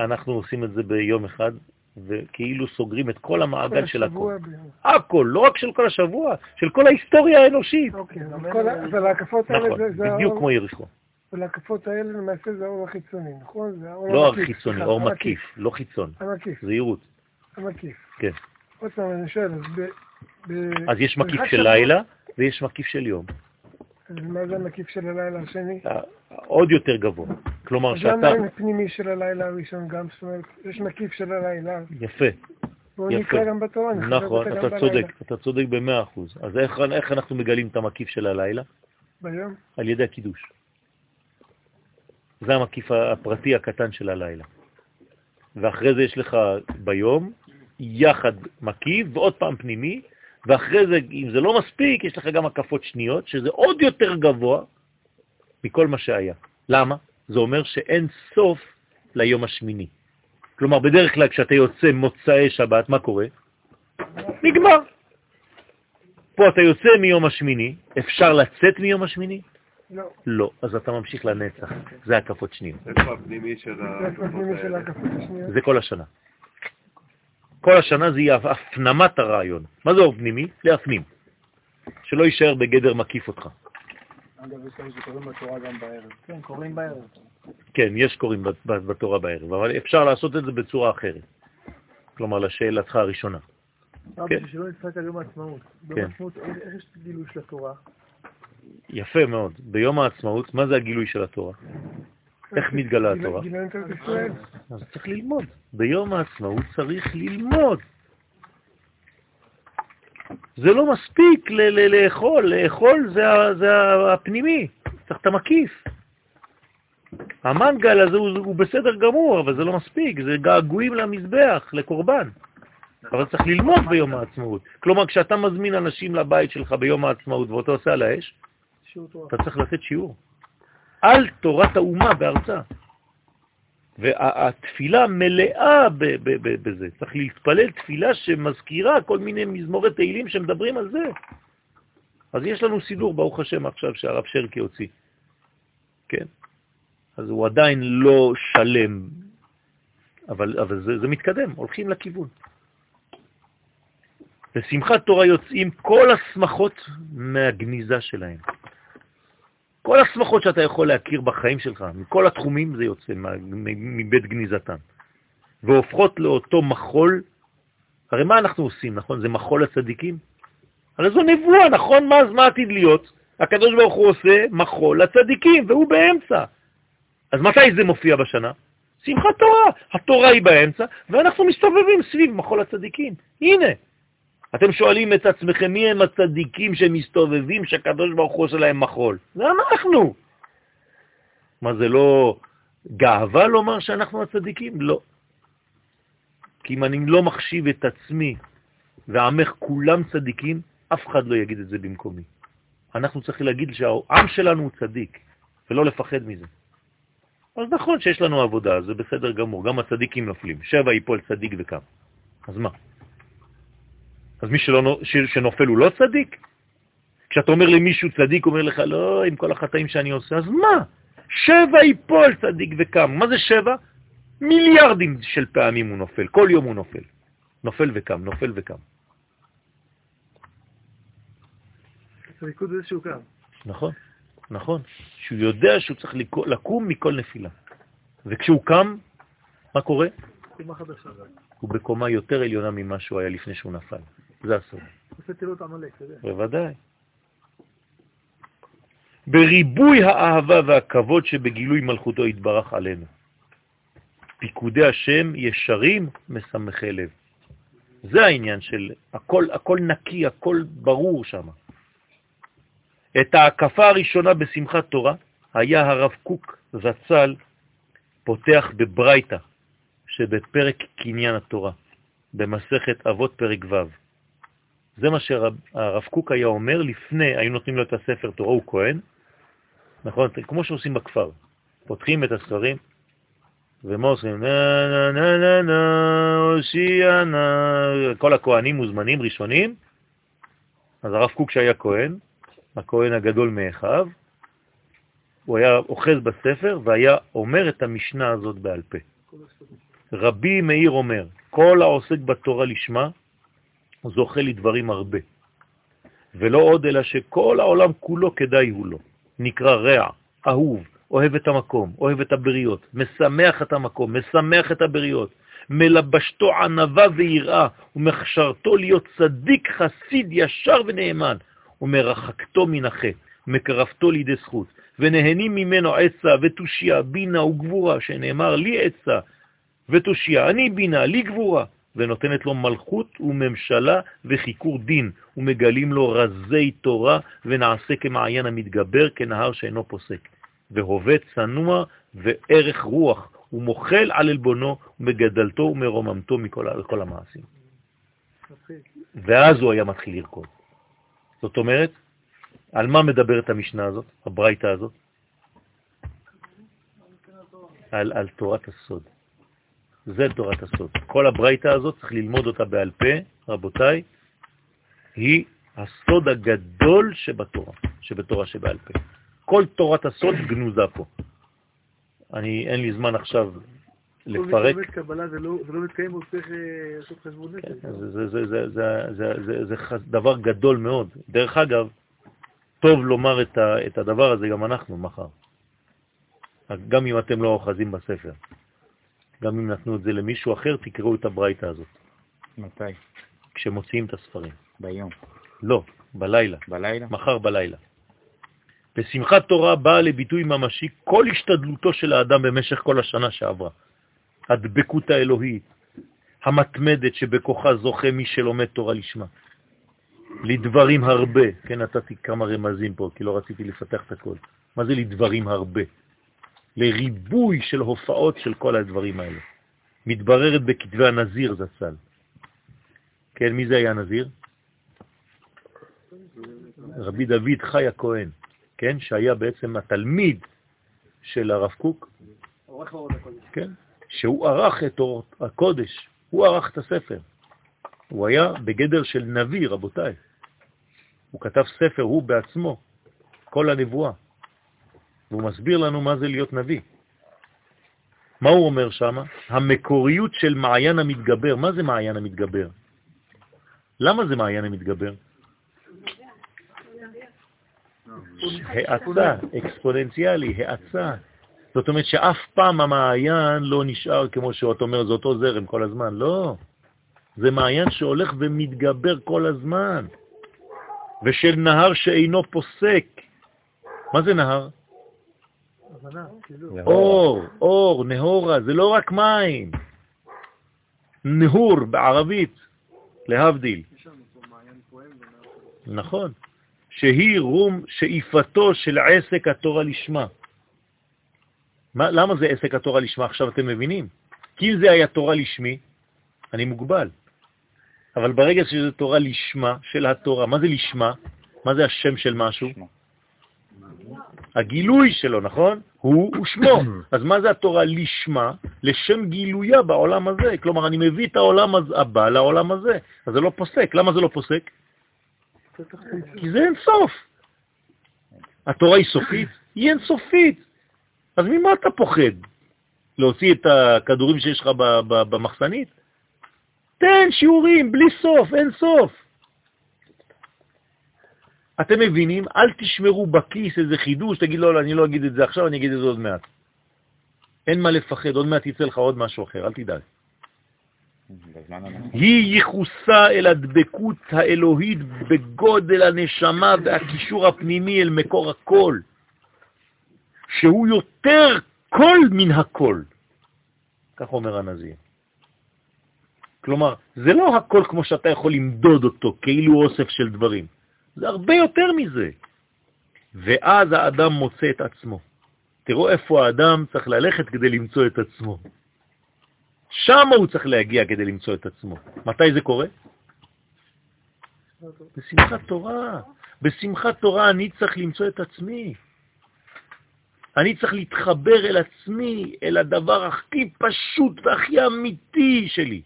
אנחנו עושים את זה ביום אחד, וכאילו סוגרים את כל המעגל של הכל. הכל, לא רק של כל השבוע, של כל ההיסטוריה האנושית. אוקיי, אבל ההקפות האלה נכון, זה- זה בדיוק כמו יריחו. אבל ההקפות האלה למעשה זה האור החיצוני, נכון? זה האור לא המקיף, החיצוני, סליחה, אור המקיף, מקיף, לא חיצון. המקיף, זהירות. המקיף. כן. עוד פעם, אני שואל, אז ב... אז יש מקיף של לילה ויש מקיף של יום. מה זה המקיף של הלילה השני? אה, עוד יותר גבוה. כלומר, שאתה... למה אין פנימי של הלילה הראשון גם? זאת אומרת, יש מקיף של הלילה, יפה, יפה. נקרא גם בתורה, נכון, אותה גם אתה. צודק, אתה צודק במאה אחוז. אז איך, איך אנחנו מגלים את המקיף של הלילה? ביום? על ידי הקידוש. זה המקיף הפרטי הקטן של הלילה. ואחרי זה יש לך ביום יחד מקיף ועוד פעם פנימי, ואחרי זה, אם זה לא מספיק, יש לך גם הקפות שניות, שזה עוד יותר גבוה מכל מה שהיה. למה? זה אומר שאין סוף ליום השמיני. כלומר, בדרך כלל כשאתה יוצא מוצאי שבת, מה קורה? נגמר. פה אתה יוצא מיום השמיני, אפשר לצאת מיום השמיני? לא. לא, אז אתה ממשיך לנצח. זה הקפות שניות. איפה הפנימי של של האלה? זה כל השנה. כל השנה זה יהיה הפנמת הרעיון. מה זה אור פנימי? להפנים. שלא יישאר בגדר מקיף אותך. אגב, יש כאלה שקוראים בתורה גם בערב. כן, קוראים בערב. כן, יש קוראים בת- בת- בתורה בערב, אבל אפשר לעשות את זה בצורה אחרת. כלומר, לשאלתך הראשונה. כן. שלא נצחק על יום העצמאות. ביום העצמאות, איך איך יש גילוי של התורה? יפה מאוד. ביום העצמאות, מה זה הגילוי של התורה? איך מתגלה התורה? אז צריך ללמוד. ביום העצמאות צריך ללמוד. זה לא מספיק לאכול, לאכול זה, הפנימי, צריך את המקיף. המנגל הזה הוא, הוא בסדר גמור, אבל זה לא מספיק, זה געגועים למזבח, לקורבן. אבל צריך ללמוד ביום העצמאות. כלומר, כשאתה מזמין אנשים לבית שלך ביום העצמאות ואתה עושה על האש. אתה צריך לתת שיעור. על תורת האומה בארצה. והתפילה מלאה בזה. צריך להתפלל תפילה שמזכירה כל מיני מזמורי תהילים שמדברים על זה. אז יש לנו סידור, ברוך השם, עכשיו שהרב שרקי הוציא. כן? אז הוא עדיין לא שלם, אבל, אבל זה, זה מתקדם, הולכים לכיוון. בשמחת תורה יוצאים כל השמחות מהגניזה שלהם. כל השמחות שאתה יכול להכיר בחיים שלך, מכל התחומים זה יוצא מבית גניזתן, והופכות לאותו מחול. הרי מה אנחנו עושים, נכון? זה מחול לצדיקים? הרי זו נבואה, נכון? מה, מה עתיד להיות? הקדוש ברוך הוא עושה מחול לצדיקים, והוא באמצע. אז מתי זה מופיע בשנה? שמחת תורה. התורה היא באמצע, ואנחנו מסתובבים סביב מחול הצדיקים. הנה, אתם שואלים את עצמכם מי הם הצדיקים שמסתובבים שהקדוש ברוך הוא עושה להם מחול? זה אנחנו. מה זה לא גאווה לומר שאנחנו הצדיקים? לא. כי אם אני לא מחשיב את עצמי ועמך כולם צדיקים, אף אחד לא יגיד את זה במקומי. אנחנו צריכים להגיד שהעם שלנו הוא צדיק, ולא לפחד מזה. אז נכון שיש לנו עבודה, זה בסדר גמור, גם הצדיקים נופלים. שבע יפול צדיק וקם. אז מה? אז מי שלא, ש, שנופל הוא לא צדיק? כשאתה אומר למישהו צדיק, אומר לך, לא, עם כל החטאים שאני עושה, אז מה? שבע יפול צדיק וקם. מה זה שבע? מיליארדים של פעמים הוא נופל, כל יום הוא נופל. נופל וקם, נופל וקם. ריקוד זה שהוא קם. נכון, נכון. שהוא יודע שהוא צריך לקו- לקום מכל נפילה. וכשהוא קם, מה קורה? הוא בקומה יותר עליונה ממה שהוא היה לפני שהוא נפל. זה יודע. בוודאי. בריבוי האהבה והכבוד שבגילוי מלכותו יתברך עלינו. פיקודי השם ישרים משמחי לב. זה העניין של הכל, הכל נקי, הכל ברור שם. את ההקפה הראשונה בשמחת תורה היה הרב קוק זצ"ל פותח בברייתא שבפרק קניין התורה, במסכת אבות פרק ו'. זה מה שהרב קוק היה אומר לפני, היו נותנים לו את הספר תורה, הוא כהן, נכון? כמו שעושים בכפר. פותחים את הספרים, ומה עושים? נה נה נה נה נה, הושיע נא, כל הכהנים מוזמנים ראשונים. אז הרב קוק שהיה כהן, הכהן הגדול מאחיו, הוא היה אוחז בספר והיה אומר את המשנה הזאת בעל פה. רבי מאיר אומר, כל העוסק בתורה לשמה זוכה לדברים הרבה. ולא עוד אלא שכל העולם כולו כדאי הוא לו. נקרא רע, אהוב, אוהב את המקום, אוהב את הבריות, משמח את המקום, משמח את הבריות, מלבשתו ענבה ויראה, ומכשרתו להיות צדיק, חסיד, ישר ונאמן, ומרחקתו מן החטא, מקרבתו לידי זכות, ונהנים ממנו עצה ותושייה, בינה וגבורה, שנאמר לי עצה ותושייה, אני בינה, לי גבורה, ונותנת לו מלכות וממשלה וחיקור דין, ומגלים לו רזי תורה, ונעשה כמעיין המתגבר, כנהר שאינו פוסק. והווה צנוע וערך רוח, ומוחל על אלבונו, ומגדלתו ומרוממתו מכל כל המעשים. ואז הוא היה מתחיל לרקוד. זאת אומרת, על מה מדברת המשנה הזאת, הברייתא הזאת? על, על תורת הסוד. זה תורת הסוד. כל הברייתא הזאת, צריך ללמוד אותה בעל פה, רבותיי, היא הסוד הגדול שבתורה, שבתורה שבעל פה. כל תורת הסוד גנוזה פה. אני, אין לי זמן עכשיו זה לא, זה לא מתקיים, הוא צריך אה, לעשות חשבון נפש. זה, דבר גדול מאוד. דרך אגב, טוב לומר את הדבר הזה גם אנחנו מחר. גם אם אתם לא אוחזים בספר. גם אם נתנו את זה למישהו אחר, תקראו את הברייתא הזאת. מתי? כשמוציאים את הספרים. ביום. לא, בלילה. בלילה? מחר בלילה. בשמחת תורה באה לביטוי ממשי כל השתדלותו של האדם במשך כל השנה שעברה. הדבקות האלוהית, המתמדת שבכוחה זוכה מי שלומד תורה לשמה. לדברים הרבה, כן, נתתי כמה רמזים פה, כי לא רציתי לפתח את הכל. מה זה לדברים הרבה? לריבוי של הופעות של כל הדברים האלה. מתבררת בכתבי הנזיר זצ"ל. כן, מי זה היה נזיר? רבי דוד חי הכהן, כן, שהיה בעצם התלמיד של הרב קוק, כן, שהוא ערך את אורות הקודש, הוא ערך את הספר. הוא היה בגדר של נביא, רבותיי. הוא כתב ספר, הוא בעצמו, כל הנבואה. והוא מסביר לנו מה זה להיות נביא. מה הוא אומר שם? המקוריות של מעיין המתגבר. מה זה מעיין המתגבר? למה זה מעיין המתגבר? האצה, אקספוננציאלי, האצה. זאת אומרת שאף פעם המעיין לא נשאר כמו שאת אומר, זה אותו זרם כל הזמן. לא, זה מעיין שהולך ומתגבר כל הזמן, ושל נהר שאינו פוסק. מה זה נהר? כאילו. אור, אור, נהורה, זה לא רק מים. נהור בערבית, להבדיל. נכון. שהיא רום שאיפתו של עסק התורה לשמה. מה, למה זה עסק התורה לשמה? עכשיו אתם מבינים? כי אם זה היה תורה לשמי, אני מוגבל. אבל ברגע שזה תורה לשמה של התורה, מה זה לשמה? מה זה השם של משהו? הגילוי שלו, נכון? הוא ושמו. <coughs> אז מה זה התורה לשמה? לשם גילויה בעולם הזה. כלומר, אני מביא את העולם הבא לעולם הזה. אז זה לא פוסק. למה זה לא פוסק? כי זה אין סוף. התורה היא סופית? היא אין סופית. אז ממה אתה פוחד? להוציא את הכדורים שיש לך במחסנית? תן שיעורים, בלי סוף, אין סוף. אתם מבינים? אל תשמרו בכיס איזה חידוש, תגיד, לא, לא, אני לא אגיד את זה עכשיו, אני אגיד את זה עוד מעט. אין מה לפחד, עוד מעט יצא לך עוד משהו אחר, אל תדאג. היא ייחוסה אל הדבקות האלוהית בגודל הנשמה והקישור הפנימי אל מקור הכל, שהוא יותר כל מן הכל. כך אומר הנזיר. כלומר, זה לא הכל כמו שאתה יכול למדוד אותו, כאילו אוסף של דברים. זה הרבה יותר מזה. ואז האדם מוצא את עצמו. תראו איפה האדם צריך ללכת כדי למצוא את עצמו. שם הוא צריך להגיע כדי למצוא את עצמו. מתי זה קורה? בשמחת תורה. בשמחת תורה אני צריך למצוא את עצמי. אני צריך להתחבר אל עצמי, אל הדבר הכי פשוט והכי אמיתי שלי,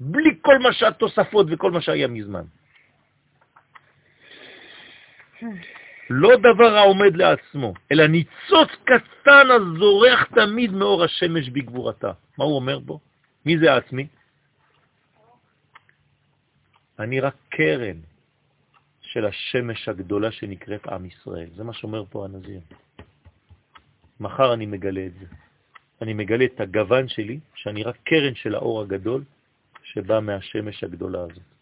בלי כל מה שהתוספות וכל מה שהיה מזמן. לא דבר העומד לעצמו, אלא ניצוץ קטן הזורח תמיד מאור השמש בגבורתה. מה הוא אומר פה? מי זה העצמי? אני רק קרן של השמש הגדולה שנקראת עם ישראל. זה מה שאומר פה הנזיר. מחר אני מגלה את זה. אני מגלה את הגוון שלי, שאני רק קרן של האור הגדול שבא מהשמש הגדולה הזאת.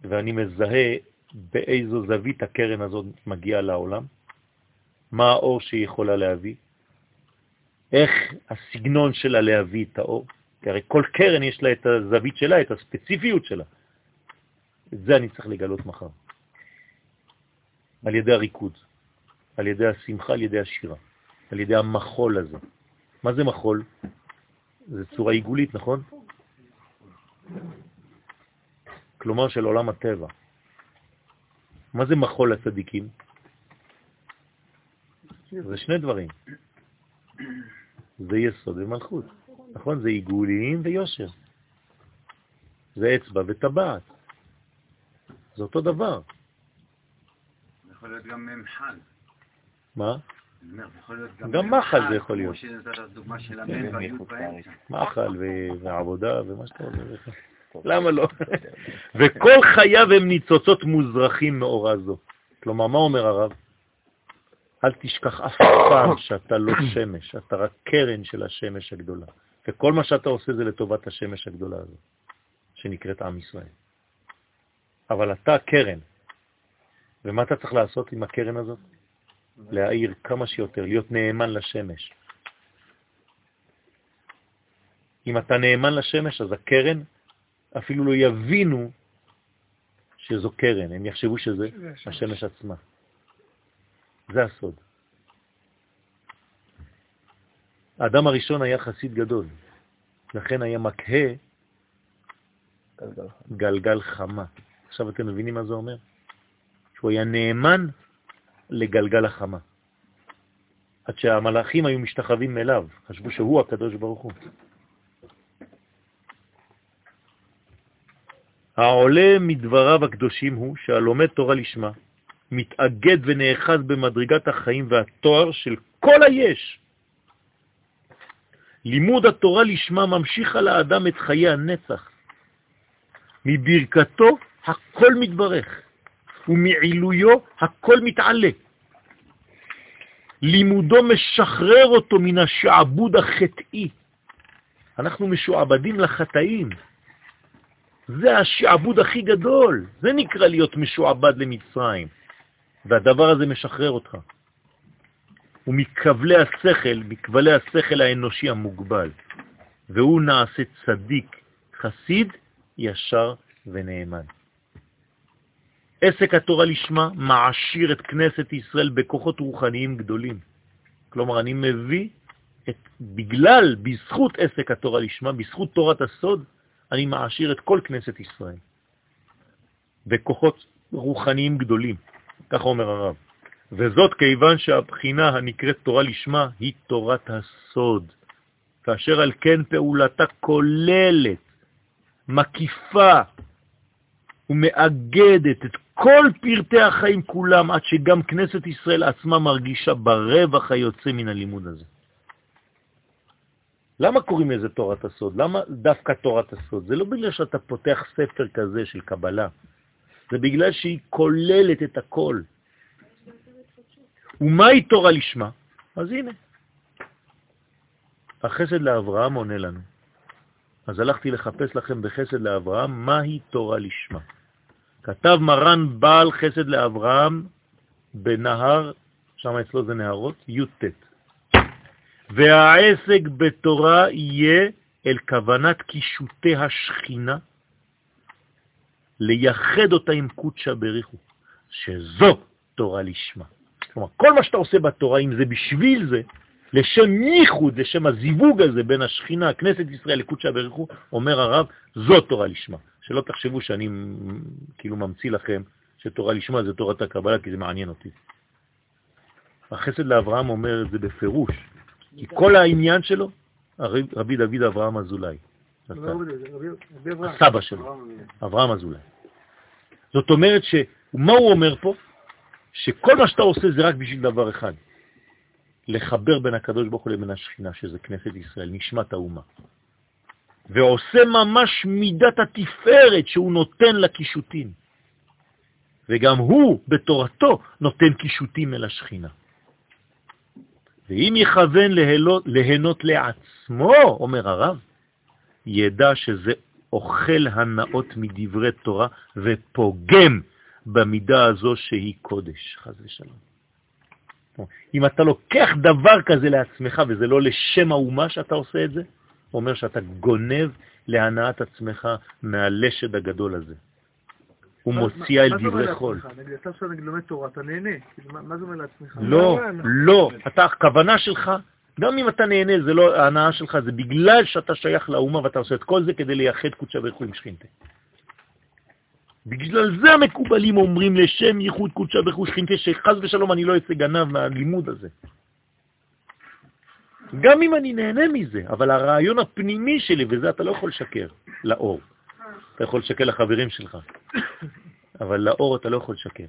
ואני מזהה באיזו זווית הקרן הזאת מגיעה לעולם, מה האור שהיא יכולה להביא, איך הסגנון שלה להביא את האור, כי הרי כל קרן יש לה את הזווית שלה, את הספציפיות שלה. את זה אני צריך לגלות מחר. על ידי הריקוד, על ידי השמחה, על ידי השירה, על ידי המחול הזה. מה זה מחול? זה צורה עיגולית, נכון? כלומר של עולם הטבע. מה זה מחול לצדיקים? זה שני דברים. זה יסוד ומלכות. נכון? זה עיגוליים ויושר. זה אצבע וטבעת. זה אותו דבר. זה יכול להיות גם מחל. מה? גם מחל זה יכול להיות. כמו שנתת דוגמה של המם והיוד באמצע. מחל ועבודה ומה שאתה אומר. למה לא? <laughs> וכל חייו הם ניצוצות מוזרחים מאורה זו. כלומר, מה אומר הרב? אל תשכח אף פעם <coughs> שאתה לא שמש, אתה רק קרן של השמש הגדולה. וכל מה שאתה עושה זה לטובת השמש הגדולה הזו, שנקראת עם ישראל. אבל אתה קרן. ומה אתה צריך לעשות עם הקרן הזאת? להאיר כמה שיותר, להיות נאמן לשמש. אם אתה נאמן לשמש, אז הקרן אפילו לא יבינו שזו קרן, הם יחשבו שזה השמש עצמה. זה הסוד. האדם הראשון היה חסיד גדול, לכן היה מקהה גלגל חמה. עכשיו אתם מבינים מה זה אומר? שהוא היה נאמן לגלגל החמה. עד שהמלאכים היו משתחווים אליו, חשבו שהוא הקדוש ברוך הוא. העולה מדבריו הקדושים הוא שהלומד תורה לשמה, מתאגד ונאחז במדרגת החיים והתואר של כל היש. לימוד התורה לשמה ממשיך על האדם את חיי הנצח. מברכתו הכל מתברך, ומעילויו הכל מתעלה. לימודו משחרר אותו מן השעבוד החטאי. אנחנו משועבדים לחטאים. זה השעבוד הכי גדול, זה נקרא להיות משועבד למצרים, והדבר הזה משחרר אותך. ומכבלי השכל, מכבלי השכל האנושי המוגבל, והוא נעשה צדיק, חסיד, ישר ונאמן. עסק התורה לשמה מעשיר את כנסת ישראל בכוחות רוחניים גדולים. כלומר, אני מביא את, בגלל, בזכות עסק התורה לשמה, בזכות תורת הסוד, אני מעשיר את כל כנסת ישראל בכוחות רוחניים גדולים, כך אומר הרב. וזאת כיוון שהבחינה הנקראת תורה לשמה היא תורת הסוד, כאשר על כן פעולתה כוללת, מקיפה ומאגדת את כל פרטי החיים כולם, עד שגם כנסת ישראל עצמה מרגישה ברווח היוצא מן הלימוד הזה. למה קוראים לזה תורת הסוד? למה דווקא תורת הסוד? זה לא בגלל שאתה פותח ספר כזה של קבלה, זה בגלל שהיא כוללת את הכל. ומהי תורה לשמה? אז הנה. החסד לאברהם עונה לנו. אז הלכתי לחפש לכם בחסד לאברהם מהי תורה לשמה. כתב מרן בעל חסד לאברהם בנהר, שם אצלו זה נהרות, י"ט. והעסק בתורה יהיה אל כוונת קישוטי השכינה, לייחד אותה עם קודשה בריחו, שזו תורה לשמה. כלומר, כל מה שאתה עושה בתורה, אם זה בשביל זה, לשם ייחוד, לשם הזיווג הזה בין השכינה, כנסת ישראל לקודשה בריחו, אומר הרב, זו תורה לשמה. שלא תחשבו שאני כאילו ממציא לכם שתורה לשמה זה תורת הקבלה, כי זה מעניין אותי. החסד לאברהם אומר את זה בפירוש, כי כל העניין שלו, רבי דוד אברהם אזולאי, הסבא שלו, אברהם אזולאי. זאת אומרת שמה הוא אומר פה? שכל מה שאתה עושה זה רק בשביל דבר אחד, לחבר בין הקדוש ברוך הוא לבין השכינה, שזה כנסת ישראל, נשמת האומה. ועושה ממש מידת התפארת שהוא נותן לקישוטים. וגם הוא בתורתו נותן קישוטים אל השכינה. ואם יכוון להלות, להנות לעצמו, אומר הרב, ידע שזה אוכל הנאות מדברי תורה ופוגם במידה הזו שהיא קודש, חז ושלום. אם אתה לוקח דבר כזה לעצמך וזה לא לשם האומה שאתה עושה את זה, אומר שאתה גונב להנאת עצמך מהלשד הגדול הזה. הוא מוציע אל דברי חול. אתה עכשיו נגיד לומד תורה, אתה נהנה. כאילו, מה זה אומר לעצמך? לא, לא. אתה, הכוונה שלך, גם אם אתה נהנה, זה לא ההנאה שלך, זה בגלל שאתה שייך לאומה ואתה עושה את כל זה כדי לייחד קודשא בריך הוא עם שכינתה. בגלל זה המקובלים אומרים לשם ייחוד קודשא בריך הוא שכינתה, שחז ושלום אני לא אצא גנב מהלימוד הזה. גם אם אני נהנה מזה, אבל הרעיון הפנימי שלי, וזה אתה לא יכול לשקר לאור. אתה יכול לשקר לחברים שלך, אבל לאור אתה לא יכול לשקר.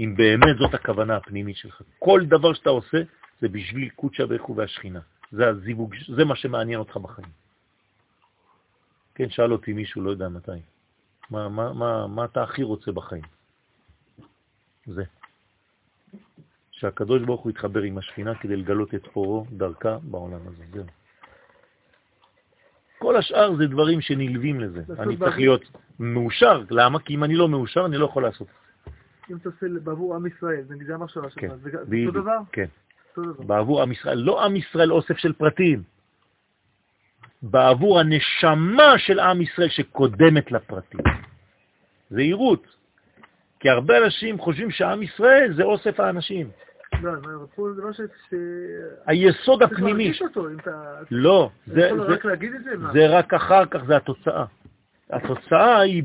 אם באמת זאת הכוונה הפנימית שלך. כל דבר שאתה עושה זה בשביל קודשא הוא והשכינה. זה הזיווג, זה מה שמעניין אותך בחיים. כן, שאל אותי מישהו, לא יודע מתי, מה, מה, מה, מה אתה הכי רוצה בחיים? זה. שהקדוש ברוך הוא יתחבר עם השכינה כדי לגלות את אורו דרכה בעולם הזה. זהו. כל השאר זה דברים שנלווים לזה. אני צריך להיות מאושר. למה? כי אם אני לא מאושר, אני לא יכול לעשות. אם אתה עושה בעבור עם ישראל, נגיד זה המחשבה שלך, כן, זה אותו דבר? כן. בעבור עם ישראל, לא עם ישראל אוסף של פרטים, בעבור הנשמה של עם ישראל שקודמת לפרטים. זהירות, כי הרבה אנשים חושבים שעם ישראל זה אוסף האנשים. לא, אבל פה זה דבר ש... ש- היסוד הפנימי. לא, זה, רק אחר כך, זה התוצאה. התוצאה היא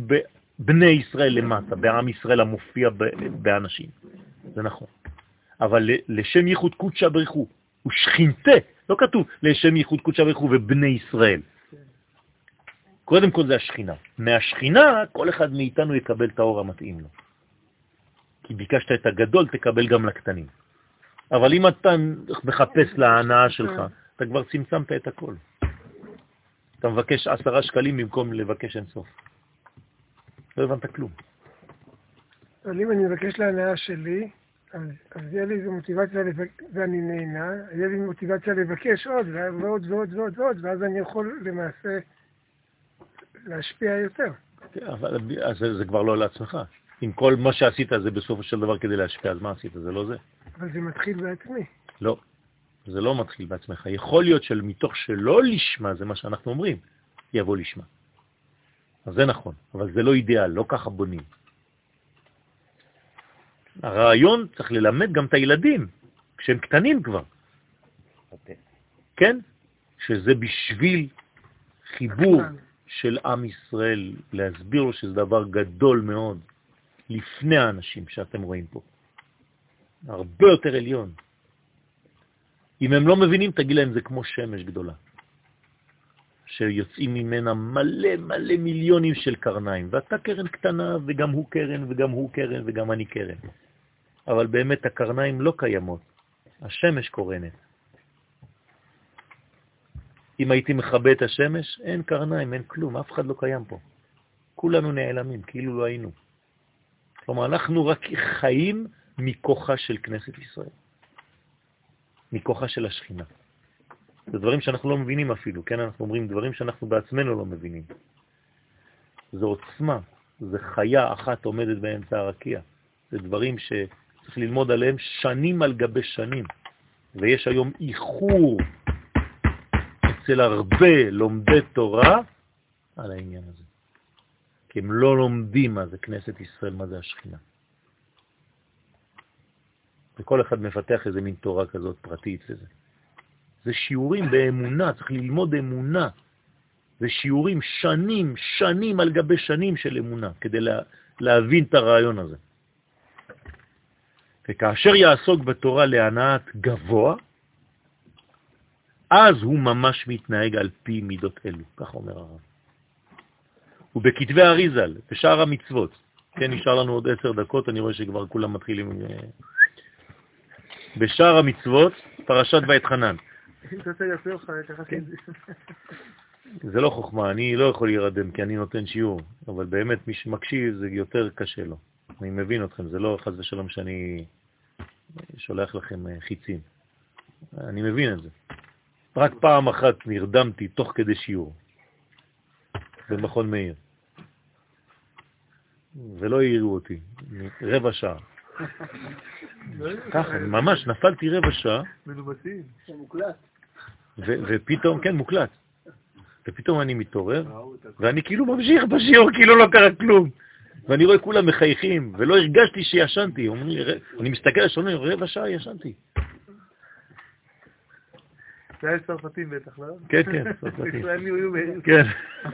בבני ישראל למטה, בעם ישראל המופיע באנשים. זה נכון. אבל לשם ייחוד קודשא בריך הוא, שכינתה, לא כתוב לשם ייחוד קודשא בריך הוא ובני ישראל. קודם כל זה השכינה. מהשכינה כל אחד מאיתנו יקבל את האור המתאים לו. כי ביקשת את הגדול, תקבל גם לקטנים. אבל אם אתה מחפש להנאה שלך, אתה כבר צמצמת את הכל. אתה מבקש עשרה שקלים במקום לבקש אינסוף. לא הבנת כלום. אבל אם אני מבקש להנאה שלי, אז, אז יהיה לי איזו מוטיבציה, לבק... ואני נהנה, יהיה לי מוטיבציה לבקש עוד ועוד ועוד ועוד ועוד, ואז אני יכול למעשה להשפיע יותר. כן, אבל אז זה, זה כבר לא לעצמך. אם כל מה שעשית זה בסופו של דבר כדי להשפיע, אז מה עשית? זה לא זה. אבל זה מתחיל בעצמי. לא, זה לא מתחיל בעצמך. יכול להיות שמתוך שלא לשמה, זה מה שאנחנו אומרים, יבוא לשמה. אז זה נכון, אבל זה לא אידיאל, לא ככה בונים. הרעיון צריך ללמד גם את הילדים, כשהם קטנים כבר, כן? שזה בשביל חיבור של עם ישראל, להסביר לו שזה דבר גדול מאוד, לפני האנשים שאתם רואים פה. הרבה יותר עליון. אם הם לא מבינים, תגיד להם, זה כמו שמש גדולה, שיוצאים ממנה מלא מלא מיליונים של קרניים, ואתה קרן קטנה, וגם הוא קרן, וגם הוא קרן, וגם אני קרן. אבל באמת הקרניים לא קיימות, השמש קורנת. אם הייתי מכבה את השמש, אין קרניים, אין כלום, אף אחד לא קיים פה. כולנו נעלמים, כאילו לא היינו. כלומר, אנחנו רק חיים מכוחה של כנסת ישראל, מכוחה של השכינה. זה דברים שאנחנו לא מבינים אפילו, כן? אנחנו אומרים דברים שאנחנו בעצמנו לא מבינים. זה עוצמה, זה חיה אחת עומדת באמצע הרקיע. זה דברים שצריך ללמוד עליהם שנים על גבי שנים, ויש היום איחור אצל הרבה לומדי תורה על העניין הזה. כי הם לא לומדים מה זה כנסת ישראל, מה זה השכינה. וכל אחד מפתח איזה מין תורה כזאת פרטית לזה. זה שיעורים באמונה, צריך ללמוד אמונה. זה שיעורים שנים, שנים על גבי שנים של אמונה, כדי לה, להבין את הרעיון הזה. וכאשר יעסוק בתורה להנאת גבוה, אז הוא ממש מתנהג על פי מידות אלו, כך אומר הרב. ובכתבי אריזל, בשאר המצוות, כן, נשאר לנו עוד עשר דקות, אני רואה שכבר כולם מתחילים... בשאר המצוות, פרשת ואתחנן. כן. זה לא חוכמה, אני לא יכול להירדם כי אני נותן שיעור, אבל באמת מי שמקשיב זה יותר קשה לו. אני מבין אתכם, זה לא חס ושלום שאני שולח לכם אה, חיצים. אני מבין את זה. רק פעם אחת נרדמתי תוך כדי שיעור במכון מאיר. ולא העירו אותי, רבע שעה. <laughs> ככה, ממש נפלתי רבע שעה. מנומסים. ופתאום, כן, מוקלט. ופתאום אני מתעורר, ואני כאילו ממשיך בשיעור, כאילו לא קרה כלום. ואני רואה כולם מחייכים, ולא הרגשתי שישנתי. אני מסתכל על השעון, רבע שעה ישנתי. זה היה צרפתים בטח, לא? כן, כן, צרפתים. ישראלים היו מהירים. כן. <laughs>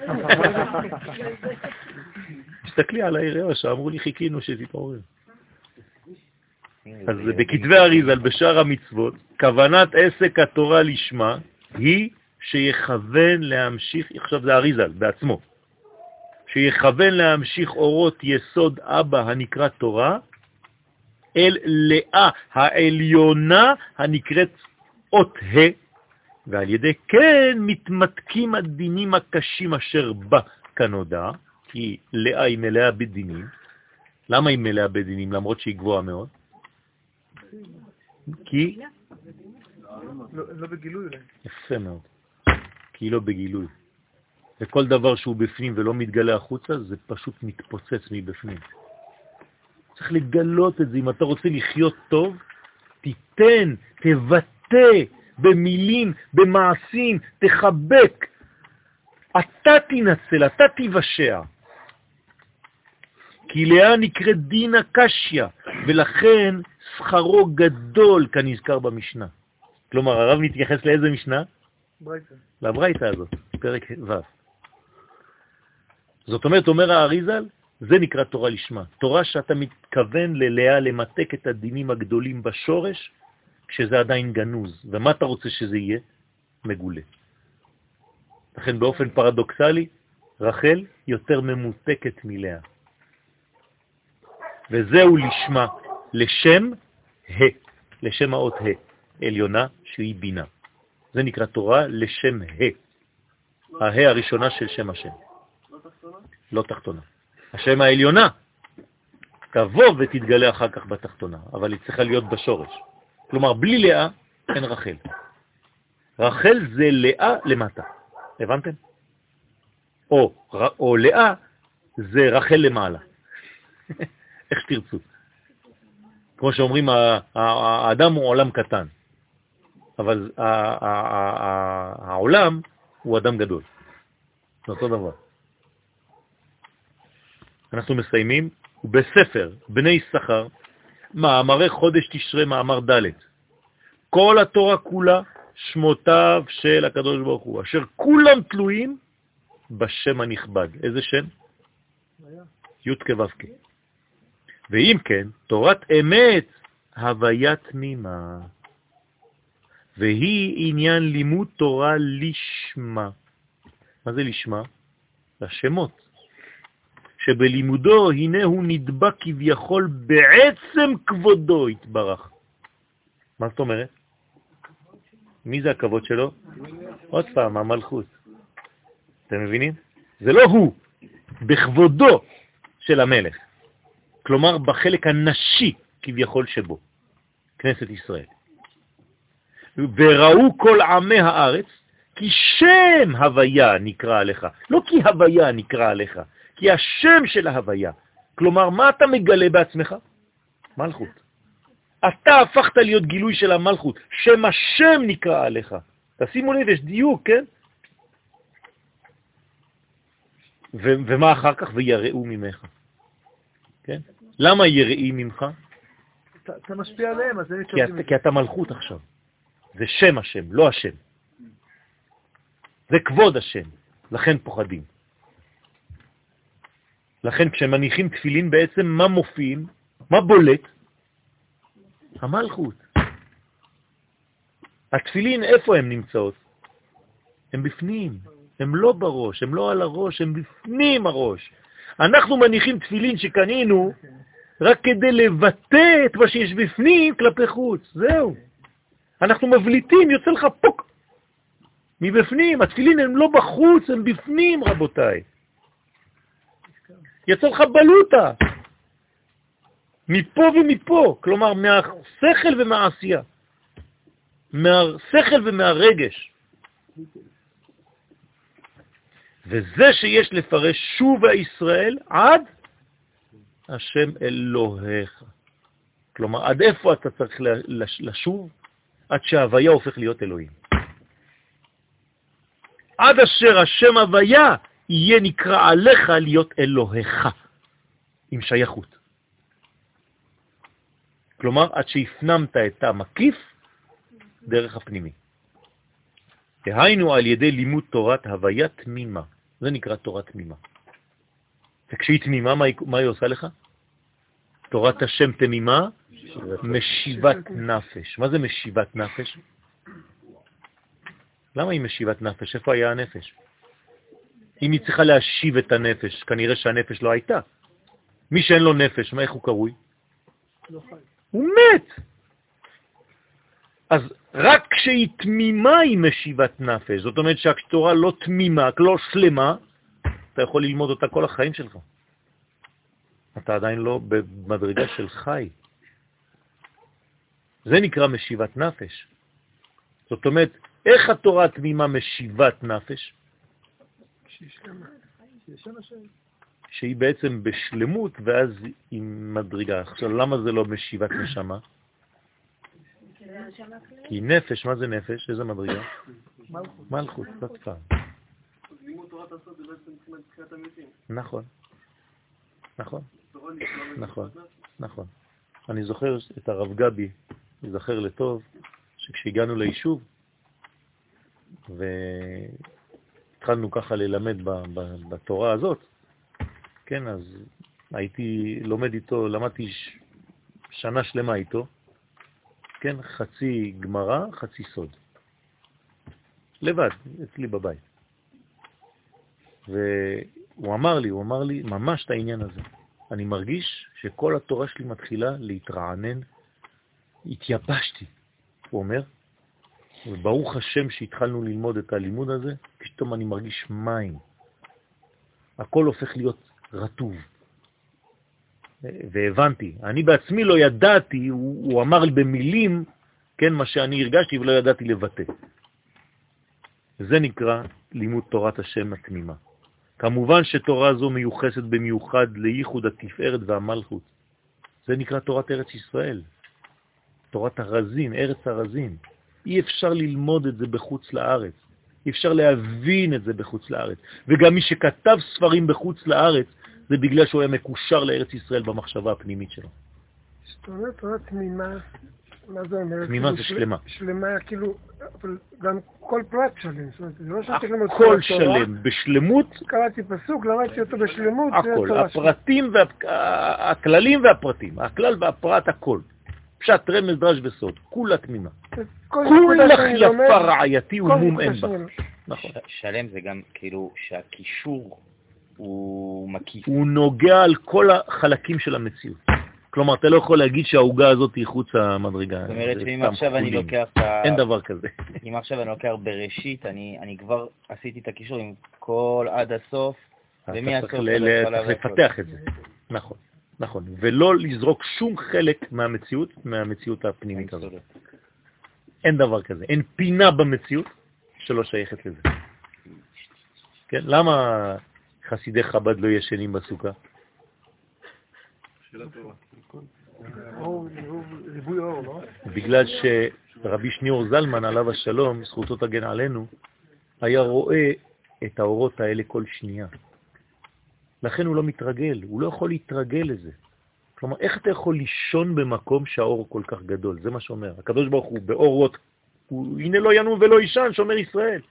תסתכלי על העירייה שאמרו לי חיכינו שתתעורר. אז בכתבי אריזל, בשאר המצוות, כוונת עסק התורה לשמה היא שיכוון להמשיך, עכשיו זה אריזל בעצמו, שיכוון להמשיך אורות יסוד אבא הנקרא תורה אל לאה העליונה הנקראת אות ה', ועל ידי כן מתמתקים הדינים הקשים אשר בה כנודע, כי לאה היא מלאה בדינים. למה היא מלאה בדינים למרות שהיא גבוהה מאוד? כי... לא לא בגילוי אולי. יפה מאוד. כי לא בגילוי. וכל דבר שהוא בפנים ולא מתגלה החוצה, זה פשוט מתפוצץ מבפנים. צריך לגלות את זה. אם אתה רוצה לחיות טוב, תיתן, תבטא במילים, במעשים, תחבק. אתה תנצל, אתה תיוושע. כי לאה נקראת דינה קשיא, ולכן שכרו גדול כנזכר במשנה. כלומר, הרב מתייחס לאיזה משנה? ברייתא. לברייתא הזאת, פרק ו'. זאת אומרת, אומר האריזל, זה נקרא תורה לשמה. תורה שאתה מתכוון ללאה למתק את הדינים הגדולים בשורש, כשזה עדיין גנוז. ומה אתה רוצה שזה יהיה? מגולה. לכן באופן פרדוקסלי, רחל יותר ממותקת מלאה. וזהו לשמה, לשם ה', לשם האות ה', עליונה שהיא בינה. זה נקרא תורה לשם ה', ה' הראשונה של שם השם. לא תחתונה? לא תחתונה. השם העליונה תבוא ותתגלה אחר כך בתחתונה, אבל היא צריכה להיות בשורש. כלומר, בלי לאה אין רחל. רחל זה לאה למטה, הבנתם? או, או לאה זה רחל למעלה. <laughs> איך שתרצו. כמו שאומרים, האדם הוא עולם קטן, אבל העולם הוא אדם גדול. זה אותו דבר. אנחנו מסיימים, ובספר בני שכר, מאמרי חודש תשרה, מאמר ד', כל התורה כולה שמותיו של הקדוש ברוך הוא, אשר כולם תלויים בשם הנכבד. איזה שם? י' כו' ואם כן, תורת אמת הוויה תמימה, והיא עניין לימוד תורה לשמה. מה זה לשמה? לשמות. שבלימודו הנה הוא נדבק כביכול בעצם כבודו התברך. מה זאת אומרת? מי זה הכבוד שלו? עוד פעם, המלכות. אתם מבינים? זה לא הוא, בכבודו של המלך. כלומר בחלק הנשי כביכול שבו, כנסת ישראל. וראו כל עמי הארץ כי שם הוויה נקרא עליך, לא כי הוויה נקרא עליך, כי השם של ההוויה. כלומר, מה אתה מגלה בעצמך? מלכות. אתה הפכת להיות גילוי של המלכות, שם השם נקרא עליך. תשימו לב, יש דיוק, כן? ומה אחר כך? ויראו ממך. כן? למה יראים ממך? אתה משפיע עליהם, אז הם אתה, כי אתה מלכות עכשיו. זה שם השם, לא השם. זה כבוד השם, לכן פוחדים. לכן כשמניחים תפילין בעצם מה מופיעים? מה בולט? המלכות. התפילין, איפה הן נמצאות? הן בפנים, הן לא בראש, הן לא על הראש, הן בפנים הראש. אנחנו מניחים תפילין שקנינו רק כדי לבטא את מה שיש בפנים כלפי חוץ. זהו. אנחנו מבליטים, יוצא לך פוק מבפנים. התפילין הם לא בחוץ, הם בפנים, רבותיי. יצא לך בלוטה. מפה ומפה, כלומר מהשכל ומהעשייה. מהשכל ומהרגש. וזה שיש לפרש שוב הישראל עד השם אלוהיך. כלומר, עד איפה אתה צריך לשוב? עד שההוויה הופך להיות אלוהים. עד אשר השם הוויה יהיה נקרא עליך להיות אלוהיך, עם שייכות. כלומר, עד שהפנמת את המקיף דרך הפנימי. דהיינו על ידי לימוד תורת הוויה תמימה. זה נקרא תורה תמימה. וכשהיא תמימה, מה היא, מה היא עושה לך? תורת השם תמימה, משיבת נפש. מה זה משיבת נפש? למה היא משיבת נפש? איפה היה הנפש? אם היא צריכה להשיב את הנפש, כנראה שהנפש לא הייתה. מי שאין לו נפש, מה, איך הוא קרוי? לא הוא מת. אז רק כשהיא תמימה היא משיבת נפש. זאת אומרת שהתורה לא תמימה, לא שלמה, אתה יכול ללמוד אותה כל החיים שלך. אתה עדיין לא במדרגה של חי. זה נקרא משיבת נפש. זאת אומרת, איך התורה התמימה משיבת נפש? שהיא בעצם בשלמות ואז היא מדרגה. עכשיו, למה זה לא משיבת נשמה? כי נפש, מה זה נפש? איזה מדרגה? מלכות, לא תפעל. נכון, נכון, נכון, נכון. אני זוכר את הרב גבי, זכר לטוב, שכשהגענו ליישוב, והתחלנו ככה ללמד בתורה הזאת, כן, אז הייתי לומד איתו, למדתי שנה שלמה איתו, כן, חצי גמרא, חצי סוד. לבד, אצלי בבית. והוא אמר לי, הוא אמר לי ממש את העניין הזה. אני מרגיש שכל התורה שלי מתחילה להתרענן. התייבשתי, הוא אומר, וברוך השם שהתחלנו ללמוד את הלימוד הזה, פתאום אני מרגיש מים. הכל הופך להיות רטוב. והבנתי. אני בעצמי לא ידעתי, הוא, הוא אמר לי במילים, כן, מה שאני הרגשתי ולא ידעתי לבטא. זה נקרא לימוד תורת השם התמימה. כמובן שתורה זו מיוחסת במיוחד לייחוד התפארת והמלכות. זה נקרא תורת ארץ ישראל, תורת הרזין, ארץ הרזין. אי אפשר ללמוד את זה בחוץ לארץ, אי אפשר להבין את זה בחוץ לארץ. וגם מי שכתב ספרים בחוץ לארץ, זה בגלל שהוא היה מקושר לארץ ישראל במחשבה הפנימית שלו. אומרת, תורה תמימה, מה זה אומר? תמימה כאילו זה שלמה. שלמה, כאילו, אבל גם כל פרט שלם. זאת אומרת, זה לא שאתה ללמוד כל הכל התורה. שלם, בשלמות, קראתי פסוק, למדתי אותו בשלמות. הכל. הפרטים, הכללים והפרטים, הכלל והפרט, הכל. פשט, רמז, דרש וסוד, כולה תמימה. כולך יפה רעייתי כל ומום אין בה. נכון. שלם זה גם כאילו שהקישור הוא מקיף. הוא נוגע על כל החלקים של המציאות. כלומר, אתה לא יכול להגיד שהעוגה הזאת היא חוץ המדרגה. זאת אומרת שאם סתם עכשיו אני. לוקח את ה... אין דבר כזה. אם עכשיו אני לוקח בראשית, אני אני כבר עשיתי את הקישור עם כל עד הסוף, אתה ומהסוף צריך עד ל- ל- ההתחלה צריך והכל. לפתח את זה. נכון, נכון. ולא לזרוק שום חלק מהמציאות, מהמציאות הפנימית הזאת. אין דבר כזה. אין פינה במציאות שלא שייכת לזה. כן? למה חסידי חב"ד לא ישנים בסוכה? אור, לא? בגלל שרבי שניאור זלמן, עליו השלום, זכותו תגן עלינו, היה רואה את האורות האלה כל שנייה. לכן הוא לא מתרגל, הוא לא יכול להתרגל לזה. כלומר, איך אתה יכול לישון במקום שהאור כל כך גדול? זה מה שאומר. הקדוש ברוך הוא באורות, הוא, הנה לא ינום ולא ישן, שומר ישראל.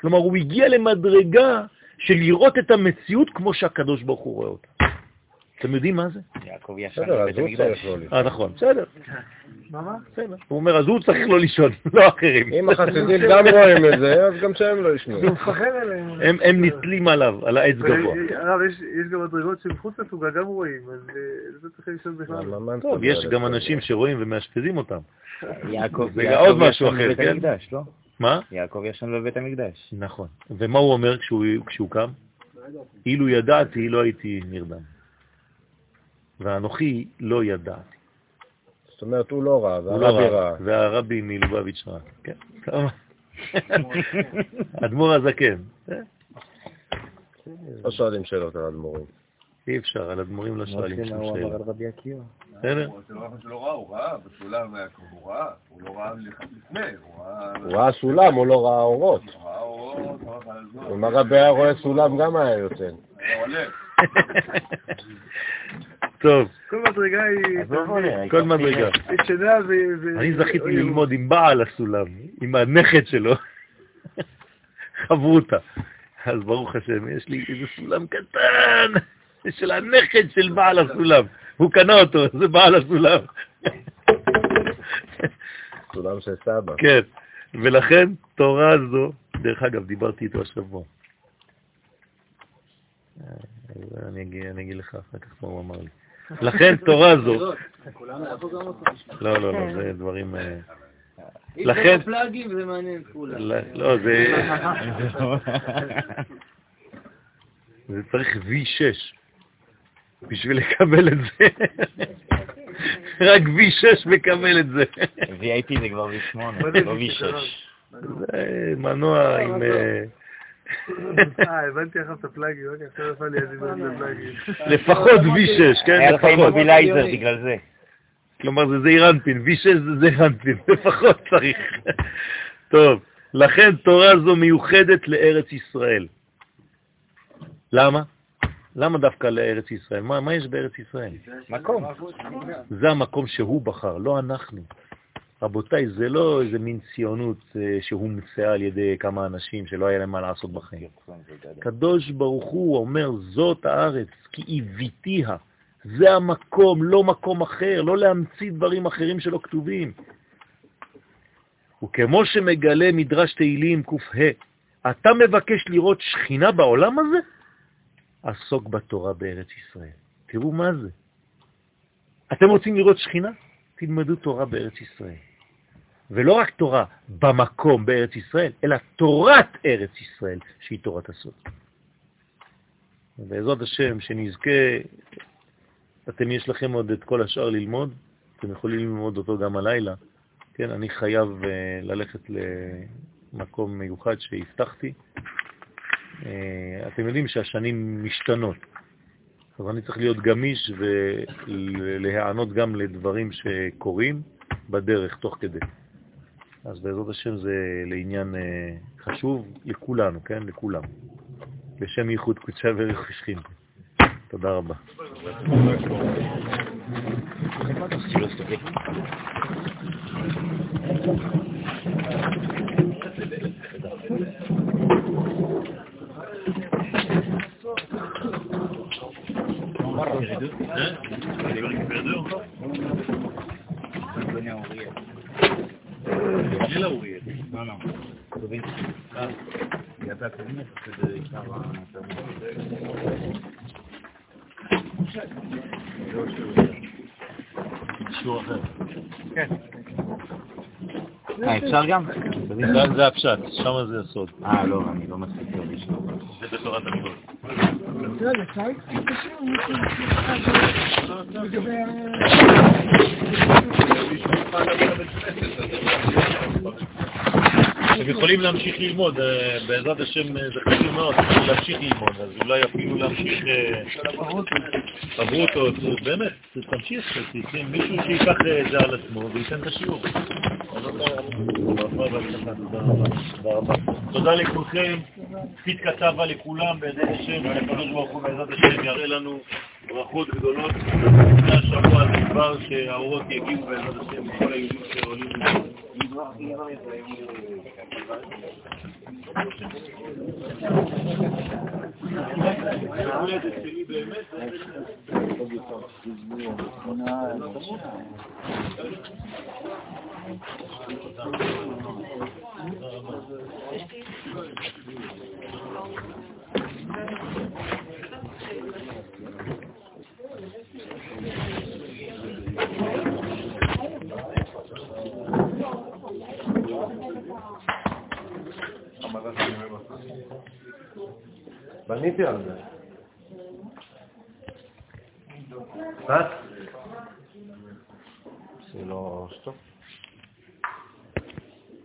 כלומר, הוא הגיע למדרגה של לראות את המציאות כמו שהקדוש ברוך הוא רואה אותה. אתם יודעים מה זה? יעקב ישן בבית המקדש. לא. אה, נכון, בסדר. הוא אומר, אז הוא צריך לא לישון, <laughs> לא אחרים. אם החסידים גם רואים את זה, אז גם שהם לא ישנו. הוא מפחד עליהם. הם, נתלים עליו, על העץ גבוה. הרב, יש- יש גם מדרגות שמחוץ לסוגה גם רואים, אז אה, לא צריך לישון בכלל. טוב, יש גם זה? אנשים שרואים ומאשפזים אותם. יעקב זה ישן בבית? המקדש, לא? מה? יעקב ישן בבית המקדש. נכון. ומה הוא אומר כשהוא קם? אילו ידעתי, לא הייתי נרדם. ואנוכי לא ידעתי. זאת אומרת, הוא לא לא והרבי רע. והרבי מלובביץ' רע. כן. <laughs> אדמו"ר הזקן. לא שואלים שאלות על אדמו"רים. אי אפשר, על אדמו"רים לא שואלים שום מה הוא אמר שאלה. על רבי עקיבא? בסדר? הוא לא ראה הוא ראה, בסולם הוא ראה, הוא לא ראה לפני, הוא ראה... הוא ראה סולם, הוא לא ראה אורות. הוא ראה אורות, הוא ראה חלזון, אם הרבי היה רואה סולם גם היה יוצא. <laughs> טוב, כל מדרגה היא... כל מדרגה. ו... ו- אני זכיתי ללמוד עם בעל הסולם, עם הנכד שלו, <laughs> חברותה. אז ברוך השם, יש לי איזה סולם קטן <laughs> של הנכד של בעל הסולם. הוא קנה אותו, זה בעל הסולם. <laughs> סולם של סבא. כן, ולכן תורה זו, דרך אגב, דיברתי איתו השבוע. אה, אני אגיד, אני אגיד לך אחר כך מה הוא אמר לי. לכן תורה זו, לא, לא, לא, זה דברים... אה, לכן, פלאגים זה מעניין כולם. לא, לא, זה... <laughs> זה צריך V6 בשביל לקבל את זה. רק V6 מקבל את זה. VIP זה כבר V8, לא V6. זה מנוע עם... אה, הבנתי עכשיו את הפלאגים, אוקיי, עכשיו נפל לי הזימון לפלאגים. לפחות V6, כן? היה לך. מובילייזר בגלל זה. כלומר, זה זעיר אנפין, V6 זה זעיר אנפין, <laughs> לפחות צריך. טוב, לכן תורה זו מיוחדת לארץ ישראל. למה? למה דווקא לארץ ישראל? מה, מה יש בארץ ישראל? מקום. זה המקום שהוא בחר, לא אנחנו. רבותיי, זה לא איזה מין ציונות אה, שהומצאה על ידי כמה אנשים שלא היה להם מה לעשות בחיים. קדוש ברוך הוא אומר, זאת הארץ, כי הביתיה. זה המקום, לא מקום אחר, לא להמציא דברים אחרים שלא כתובים. וכמו שמגלה מדרש תהילים ק"ה, אתה מבקש לראות שכינה בעולם הזה? עסוק בתורה בארץ ישראל. תראו מה זה. אתם רוצים לראות שכינה? תלמדו תורה בארץ ישראל. ולא רק תורה במקום בארץ ישראל, אלא תורת ארץ ישראל, שהיא תורת הסוד. ובעזרת השם, שנזכה, אתם יש לכם עוד את כל השאר ללמוד, אתם יכולים ללמוד אותו גם הלילה. כן, אני חייב uh, ללכת למקום מיוחד שהבטחתי. Uh, אתם יודעים שהשנים משתנות, אז אני צריך להיות גמיש ולהיענות גם לדברים שקורים בדרך, תוך כדי. אז בעזרת השם זה לעניין uh, חשוב לכולנו, כן? לכולם. בשם ייחוד קודשה וריח שכין. תודה רבה. שיעור אחר. אפשר גם? זה- הפשט, שם זה הסוד. אה, לא, אני לא מספיק לשאול. זה בתורת המידות. אתם יכולים להמשיך ללמוד, אה, בעזרת השם אה, זה חשוב מאוד, להמשיך ללמוד, אז אולי אפילו להמשיך אה, חברותות, באמת, תמשיך, תתן מישהו שיקח אה, את זה על עצמו וייתן את השיעור. תודה לכולכם, תפית כתבה לכולם, בעזרת השם, והקדוש ברוך הוא בעזרת השם יראה לנו ברכות גדולות. לפני השבוע הזה כבר שהאורות יגיעו בעזרת השם לכל היהודים שעולים. יום הולדת שלי באמת, זה בניתי על זה. מה? זה לא... סטופ.